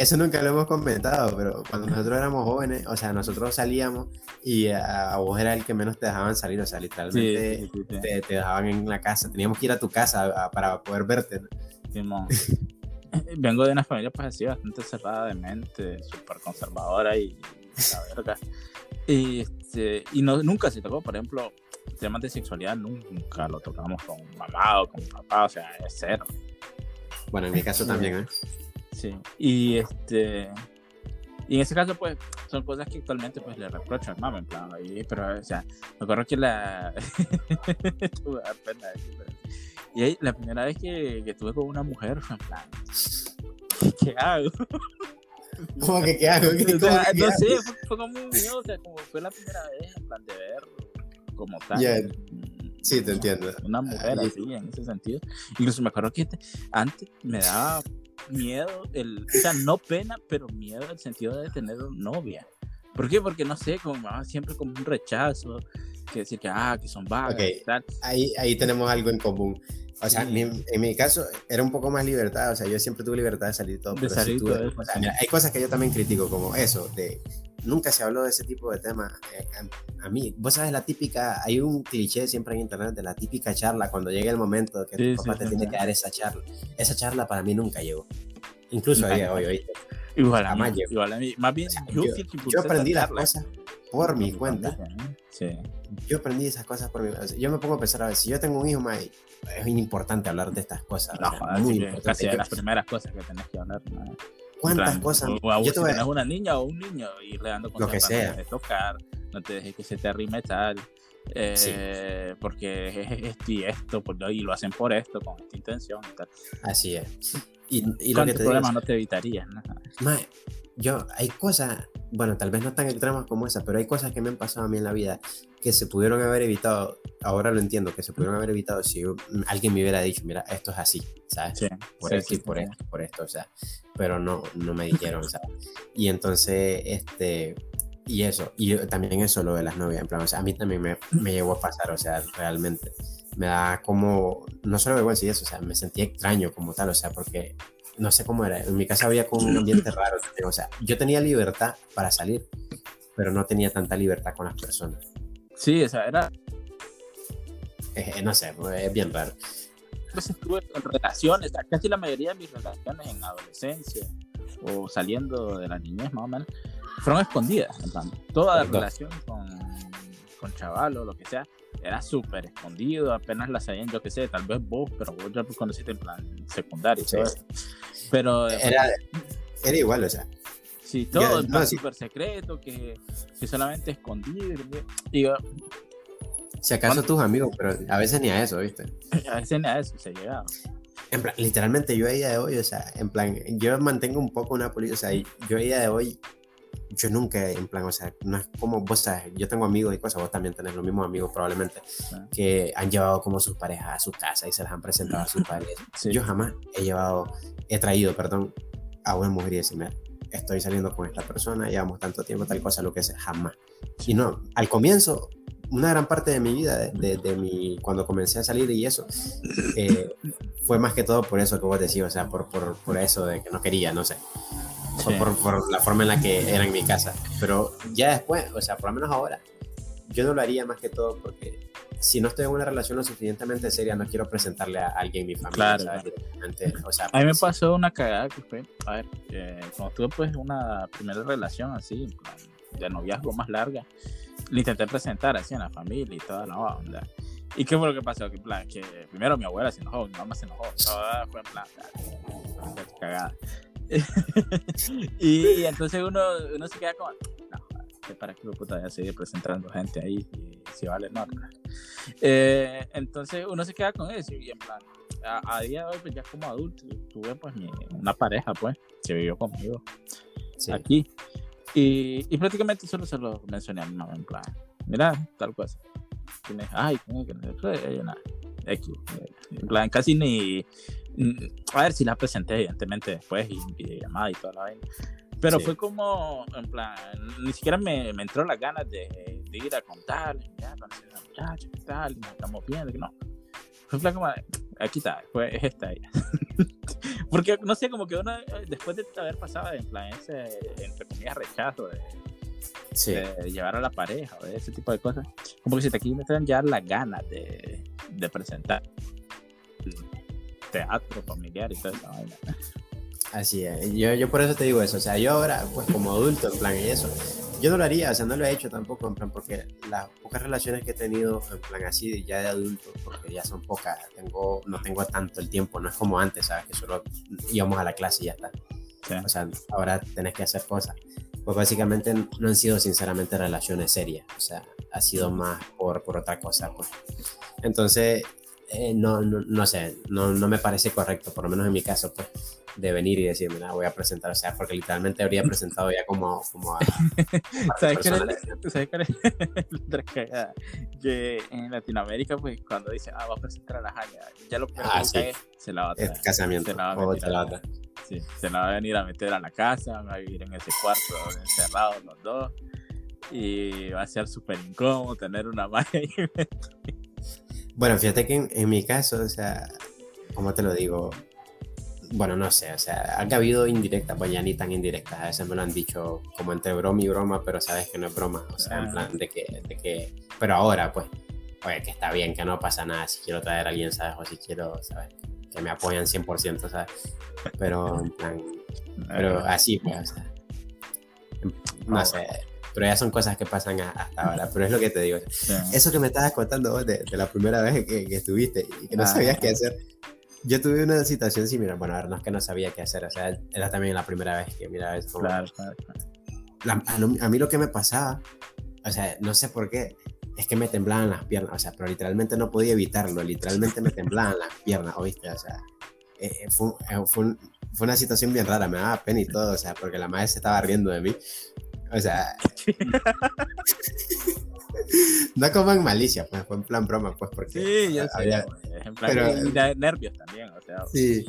eso nunca lo hemos comentado, pero cuando nosotros éramos jóvenes, o sea, nosotros salíamos y a, vos era el que menos te dejaban salir, o sea, literalmente te, dejaban en la casa, teníamos que ir a tu casa para poder verte. [LAUGHS] Vengo de una familia pues así, bastante cerrada de mente, súper conservadora y la verga. Y, este, y no, nunca se tocó, por ejemplo, temas de sexualidad, nunca lo tocamos con mamá o con papá, o sea, es cero. Bueno, en mi caso también, ¿eh? Sí. Y este. Y en ese caso, pues, son cosas que actualmente pues le reprocho a mamá, en plan, pero, o sea, me acuerdo que la. [LAUGHS] tuve pena Y ahí, la primera vez que, que tuve con una mujer fue en plan, ¿qué hago? [LAUGHS] [LAUGHS] ¿Cómo que qué hago? no sé, fue, como un miedo, o sea, como fue la primera vez, en plan, de verlo como tal. Sí, te entiendo. Una mujer así, en ese sentido. Incluso me acuerdo que antes me daba miedo, el, o sea, no pena, pero miedo en el sentido de tener novia. ¿Por qué? Porque no sé, como siempre como un rechazo, que decir que, ah, que son vagas y tal. Ahí, ahí tenemos algo en común. O sea, en mi caso era un poco más libertad, o sea, yo siempre tuve libertad de salir todo. De salir todo. hay cosas que yo también critico, como eso, de nunca se habló de ese tipo de temas. Eh, a, mí, vos sabes, la típica, hay un cliché siempre en internet de la típica charla cuando llega el momento que tu papá te tiene que dar esa charla. Esa charla para mí nunca llegó. Incluso hoy, hoy, Igual a, mí, igual a mí. Más bien, yo, yo, aprendí las cosas por mi cuenta. Sí. Yo aprendí esas cosas por mi cuenta. Yo me pongo a pensar, a ver, si yo tengo un hijo, más, es importante hablar de estas cosas. No, muy casi de las primeras cosas que tenés que hablar. ¿no? ¿Cuántas cosas? O yo te voy... una niña o un niño y le dando lo que sea. de tocar, no te dejes que se te arrime tal. Eh, porque es esto y esto, y lo hacen por esto, con esta intención y tal. Así es. Y, y lo que te problemas no te evitarías? ¿no? yo, hay cosas, bueno, tal vez no tan extremas como esa, pero hay cosas que me han pasado a mí en la vida que se pudieron haber evitado, ahora lo entiendo, que se pudieron haber evitado si alguien me hubiera dicho, mira, esto es así, ¿sabes? por esto y por esto, por esto, o sea, pero no, no me dijeron, ¿sabes? Y entonces, este, y eso, y también eso lo de las novias, en plan, o sea, a mí también me, me llegó a pasar, o sea, realmente me da como, no solo vergüenza y eso, o sea, me sentí extraño como tal, o sea, porque no sé cómo era, en mi casa había como un ambiente [LAUGHS] raro, o sea, yo tenía libertad para salir, pero no tenía tanta libertad con las personas. Sí, esa era... Eh, no sé, es bien raro. Pues estuve en relaciones, casi la mayoría de mis relaciones en adolescencia o saliendo de la niñez más o menos, fueron escondidas. toda la relación con, con chaval o lo que sea, era súper escondido, apenas la sabían, yo qué sé, tal vez vos, pero vos ya conociste en plan secundario. Pero. Era, era igual, o sea. Sí, todo es súper secreto, que, que, solamente escondido. Y, si acaso tus amigos, pero a veces ni a eso, ¿viste? [LAUGHS] A veces ni a eso se llegaba. En plan, literalmente yo a día de hoy, o sea, en plan, yo mantengo un poco una política, o sea, yo a día de hoy yo nunca, en plan, o sea, no es como vos sabes, yo tengo amigos y cosas, vos también tenés los mismos amigos probablemente, que han llevado como sus parejas a su casa y se las han presentado a sus padres. [LAUGHS] Yo jamás he llevado, he traído, perdón, a una mujer y decirme, estoy saliendo con esta persona, llevamos tanto tiempo, tal cosa, lo que sea, jamás. Y no, al comienzo una gran parte de mi vida, de, de, mi, cuando comencé a salir y eso, eh, fue más que todo por eso que vos decís, o sea, por, por, por eso de que no quería, no sé. Por, por, la forma en la que era en mi casa. Pero ya después, o sea, por lo menos ahora, yo no lo haría más que todo porque si no estoy en una relación lo suficientemente seria, no quiero presentarle a alguien mi familia. Claro. O sea, a mí me pasó una cagada que fue, a ver, eh, cuando tuve pues una primera relación así, de noviazgo más larga, le intenté presentar así en la familia y toda la onda. ¿Y qué fue lo que pasó? Que, plan, que primero mi abuela se enojó, mi mamá se enojó, toda fue en plan, cagada. [LAUGHS] y, entonces uno, uno se queda como, no, para qué puta ya seguir presentando gente ahí y si vale no. Eh, entonces uno se queda con eso y en plan, a, día de hoy pues ya como adulto tuve pues una pareja pues que vivió conmigo aquí y, y, prácticamente solo se lo mencioné a mi mamá en plan, mira, tal cosa. Tienes, ay, ¿cómo que no? Nada. X. En plan, casi ni. A ver si la presenté, evidentemente, después y llamada y toda la vaina. Pero fue como, en plan, ni siquiera me, me entró las ganas de, de ir a contarle, ya, conocer a la muchacha, qué tal, nos estamos viendo, no. Fue como, aquí está, fue, es esta ella. [LAUGHS] Porque, no sé, como que uno, después de haber pasado, en plan, ese, entre comillas, rechazo de, de llevar a la pareja o ese tipo de cosas, como que si te quieren ya las ganas de, de presentar teatro familiar y todo eso. Así es, yo, yo por eso te digo eso, o sea, yo ahora, pues como adulto, en plan, y eso, yo no lo haría, o sea, no lo he hecho tampoco, en plan, porque las pocas relaciones que he tenido, en plan, así, ya de adulto, porque ya son pocas, tengo, no tengo tanto el tiempo, no es como antes, ¿sabes? Que solo íbamos a la clase y ya está. O sea, ahora tenés que hacer cosas. Pues básicamente no han sido sinceramente relaciones serias, o sea, ha sido más por, por otra cosa, pues. Entonces, eh, no, no, no, sé, no, no me parece correcto, por lo menos en mi caso, pues de venir y decir, mira, voy a presentar, o sea, porque literalmente habría presentado ya como, como a... [LAUGHS] ¿Sabes qué es Que [LAUGHS] en Latinoamérica, pues cuando dice, ah, va a presentar a la Jaya, ya lo que ah, sí. se la va a traer. Es casamiento. Se la va a, meter a, sí, se la va a venir a meter a la casa, va a vivir en ese cuarto encerrados los dos y va a ser súper incómodo tener una [LAUGHS] ahí. bueno, fíjate que en, en mi caso, o sea, ¿cómo te lo digo? Bueno, no sé, o sea, ha habido indirectas, pues ya ni tan indirectas, a veces me lo han dicho como entre broma y broma, pero sabes que no es broma, o sea, en plan de que, de que, pero ahora, pues, oye, que está bien, que no pasa nada, si quiero traer a alguien, ¿sabes? O si quiero, ¿sabes? Que me apoyan 100%, ¿sabes? Pero, en plan, pero así, pues, o sea, no sé, pero ya son cosas que pasan hasta ahora, pero es lo que te digo. Eso que me estabas contando vos de, la primera vez que, que, estuviste y que no sabías qué hacer, yo tuve una situación similar. Bueno, a ver, no es que no sabía qué hacer. O sea, era también la primera vez que, mira, es como. Claro, claro, a, mí lo que me pasaba, o sea, no sé por qué, es que me temblaban las piernas. O sea, pero literalmente no podía evitarlo. Literalmente me temblaban las piernas, ¿oíste? O sea, eh, eh, fue, eh, fue, fue, una situación bien rara. Me daba pena y todo, o sea, porque la madre se estaba riendo de mí. O sea. [LAUGHS] no como en malicia, pues fue en plan broma, pues porque. Sí, yo sé. En plan pero, de nervios también, o sea. Sí.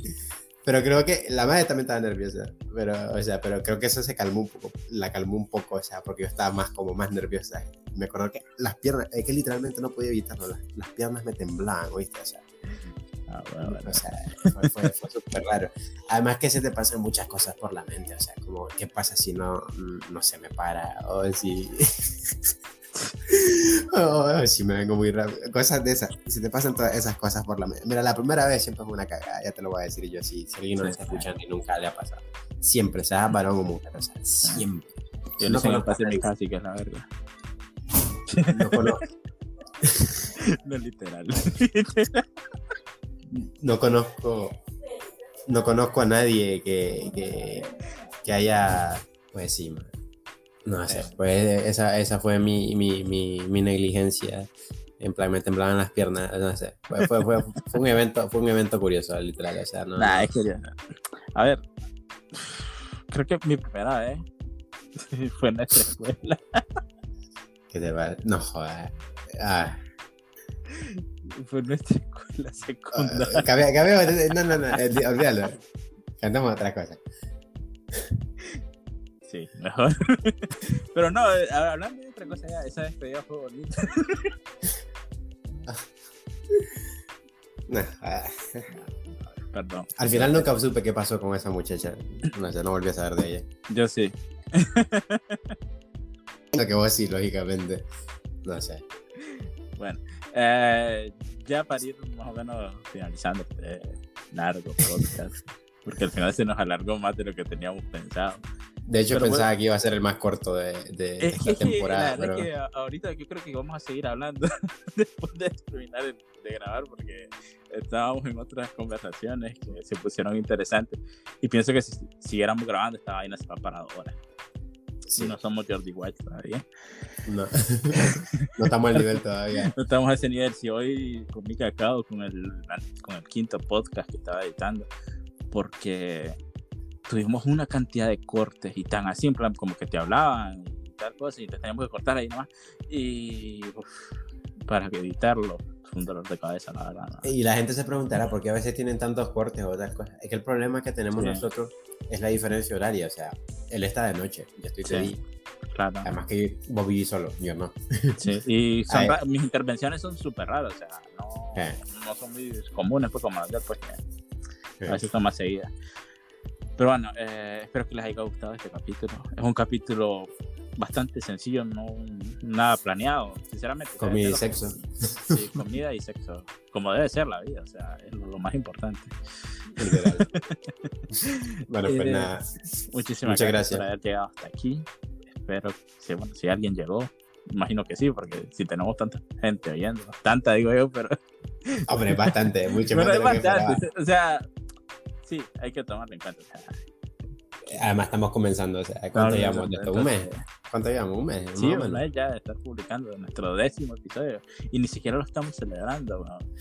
Pero creo que la madre también estaba nerviosa, pero, o sea, pero creo que eso se calmó un poco, la calmó un poco, o sea, porque yo estaba más como más nerviosa. Me acuerdo que las piernas, es que literalmente no podía evitarlo, las, las piernas me temblaban, ¿oíste? O sea, Ah, bueno, O sea, fue, fue, fue súper raro. Además que se te pasan muchas cosas por la mente, o sea, como, ¿qué pasa si no, no se me para? O si... [LAUGHS] si me vengo muy rápido. Cosas de esas. Si te pasan todas esas cosas por la mente. Mira, la primera vez siempre fue una cagada, ya te lo voy a decir yo. Si, si alguien no me está escuchando y nunca le ha pasado. Siempre, sea varón o mujer, o sea, siempre. Yo no, conozco a mi que es la verdad. No conozco. [LAUGHS] no literal no conozco no conozco a nadie que, que, haya pues sí no sé pues esa, esa fue mi, mi, mi, negligencia. En plan me temblaban las piernas no sé. Fue, fue, fue, un evento fue un evento curioso literal o sea no, es a ver creo que mi primera vez [LAUGHS] fue en nuestra escuela. Que te va no joder. Ah. Fue nuestra escuela secundaria. Uh, no, no, no, olvídalo. Cantamos otra cosa. Sí, mejor. [LAUGHS] Pero no, hablando de otra cosa, ya, esa despedida fue bonita. [LAUGHS] Ah. Perdón. Al final nunca supe qué pasó con esa muchacha. No sé, no volví a saber de ella. Yo sí. [LAUGHS] Lo que vos sí, lógicamente. No sé. Bueno, eh, ya para ir más o menos finalizando este largo podcast, porque al final se nos alargó más de lo que teníamos pensado. De hecho, Pero pensaba que iba a ser el más corto de, de Es, esta es que, la temporada. verdad pero... que a- ahorita yo creo que vamos a seguir hablando [LAUGHS] después de terminar de, de grabar porque estábamos en otras conversaciones que se pusieron interesantes y pienso que si siguiéramos grabando esta vaina se va para dos horas. Sí, Si no somos Jordi White todavía. no. [LAUGHS] [LAUGHS] no estamos al nivel todavía. No estamos a ese nivel. Si hoy con mi cacao, con el, con el quinto podcast que estaba editando, porque tuvimos una cantidad de cortes y tan así, en plan, como que te hablaban y tal cosa, y te teníamos que cortar ahí nomás. Y uf, para editarlo, fue un dolor de cabeza, la verdad. ¿no? Y la gente se preguntará por qué a veces tienen tantos cortes o otras cosas. Es que el problema que tenemos Sí. nosotros es la diferencia horaria. O sea, él está de noche, yo estoy de Sí. Claro. Además que vos vivís solo, yo no. Sí, y [LAUGHS] son mis intervenciones son súper raras, o sea, no, no son muy comunes, pues como las pues a veces son más seguidas. Pero bueno, eh, espero que les haya gustado este capítulo. Es un capítulo bastante sencillo, no nada planeado, sinceramente. Comida y sexo. Sí, comida y sexo, como debe ser la vida, o sea, es lo, lo más importante. [LAUGHS] Bueno, pues Eh, nada. Muchísimas Muchas gracias, por haber llegado hasta aquí. Espero que, bueno, si alguien llegó, imagino que sí, porque si tenemos tanta gente oyendo, tanta digo yo, pero Hombre, bastante, mucho Bueno, más es de lo que bastante. O sea, sí, hay que tomarlo en cuenta. Además estamos comenzando, o sea, ¿cuánto no, llevamos de esto? ¿Un mes? ¿Cuánto llevamos? ¿Un mes? Sí, un mes ya de estar publicando nuestro décimo episodio. Y ni siquiera lo estamos celebrando, weón.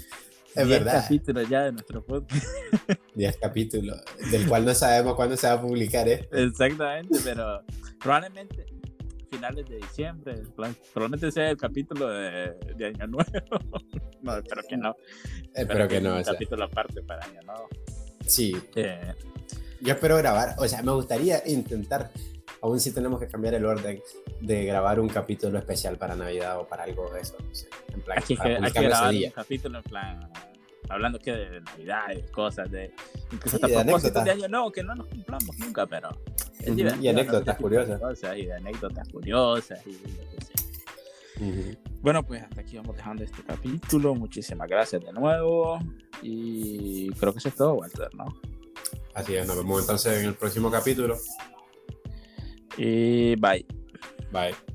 Es Diez verdad. capítulos ya de nuestro podcast. [LAUGHS] 10 capítulos, del cual no sabemos cuándo se va a publicar, ¿eh? Exactamente, pero probablemente finales de diciembre, plan, probablemente sea el capítulo de, de Año Nuevo. [LAUGHS] no, espero que no. Espero que no, Un o sea, capítulo aparte para Año Nuevo. Sí, Eh, yo espero grabar, o sea, me gustaría intentar, aún si tenemos que cambiar el orden, de grabar un capítulo especial para Navidad o para algo de eso, no sé, en plan, Hay que, hay grabar un capítulo en plan hablando que de Navidad, de cosas, de incluso Sí, hasta de propósitos de año nuevo que no nos cumplamos nunca, pero es Ujú, divertido, y anécdotas ¿no? De curiosas. cosas, y de anécdotas curiosas y sé. Bueno, pues hasta aquí vamos dejando este capítulo. Muchísimas gracias de nuevo. Y creo que eso es todo, Walter, ¿no? Así es, nos vemos entonces en el próximo capítulo. Y bye. Bye.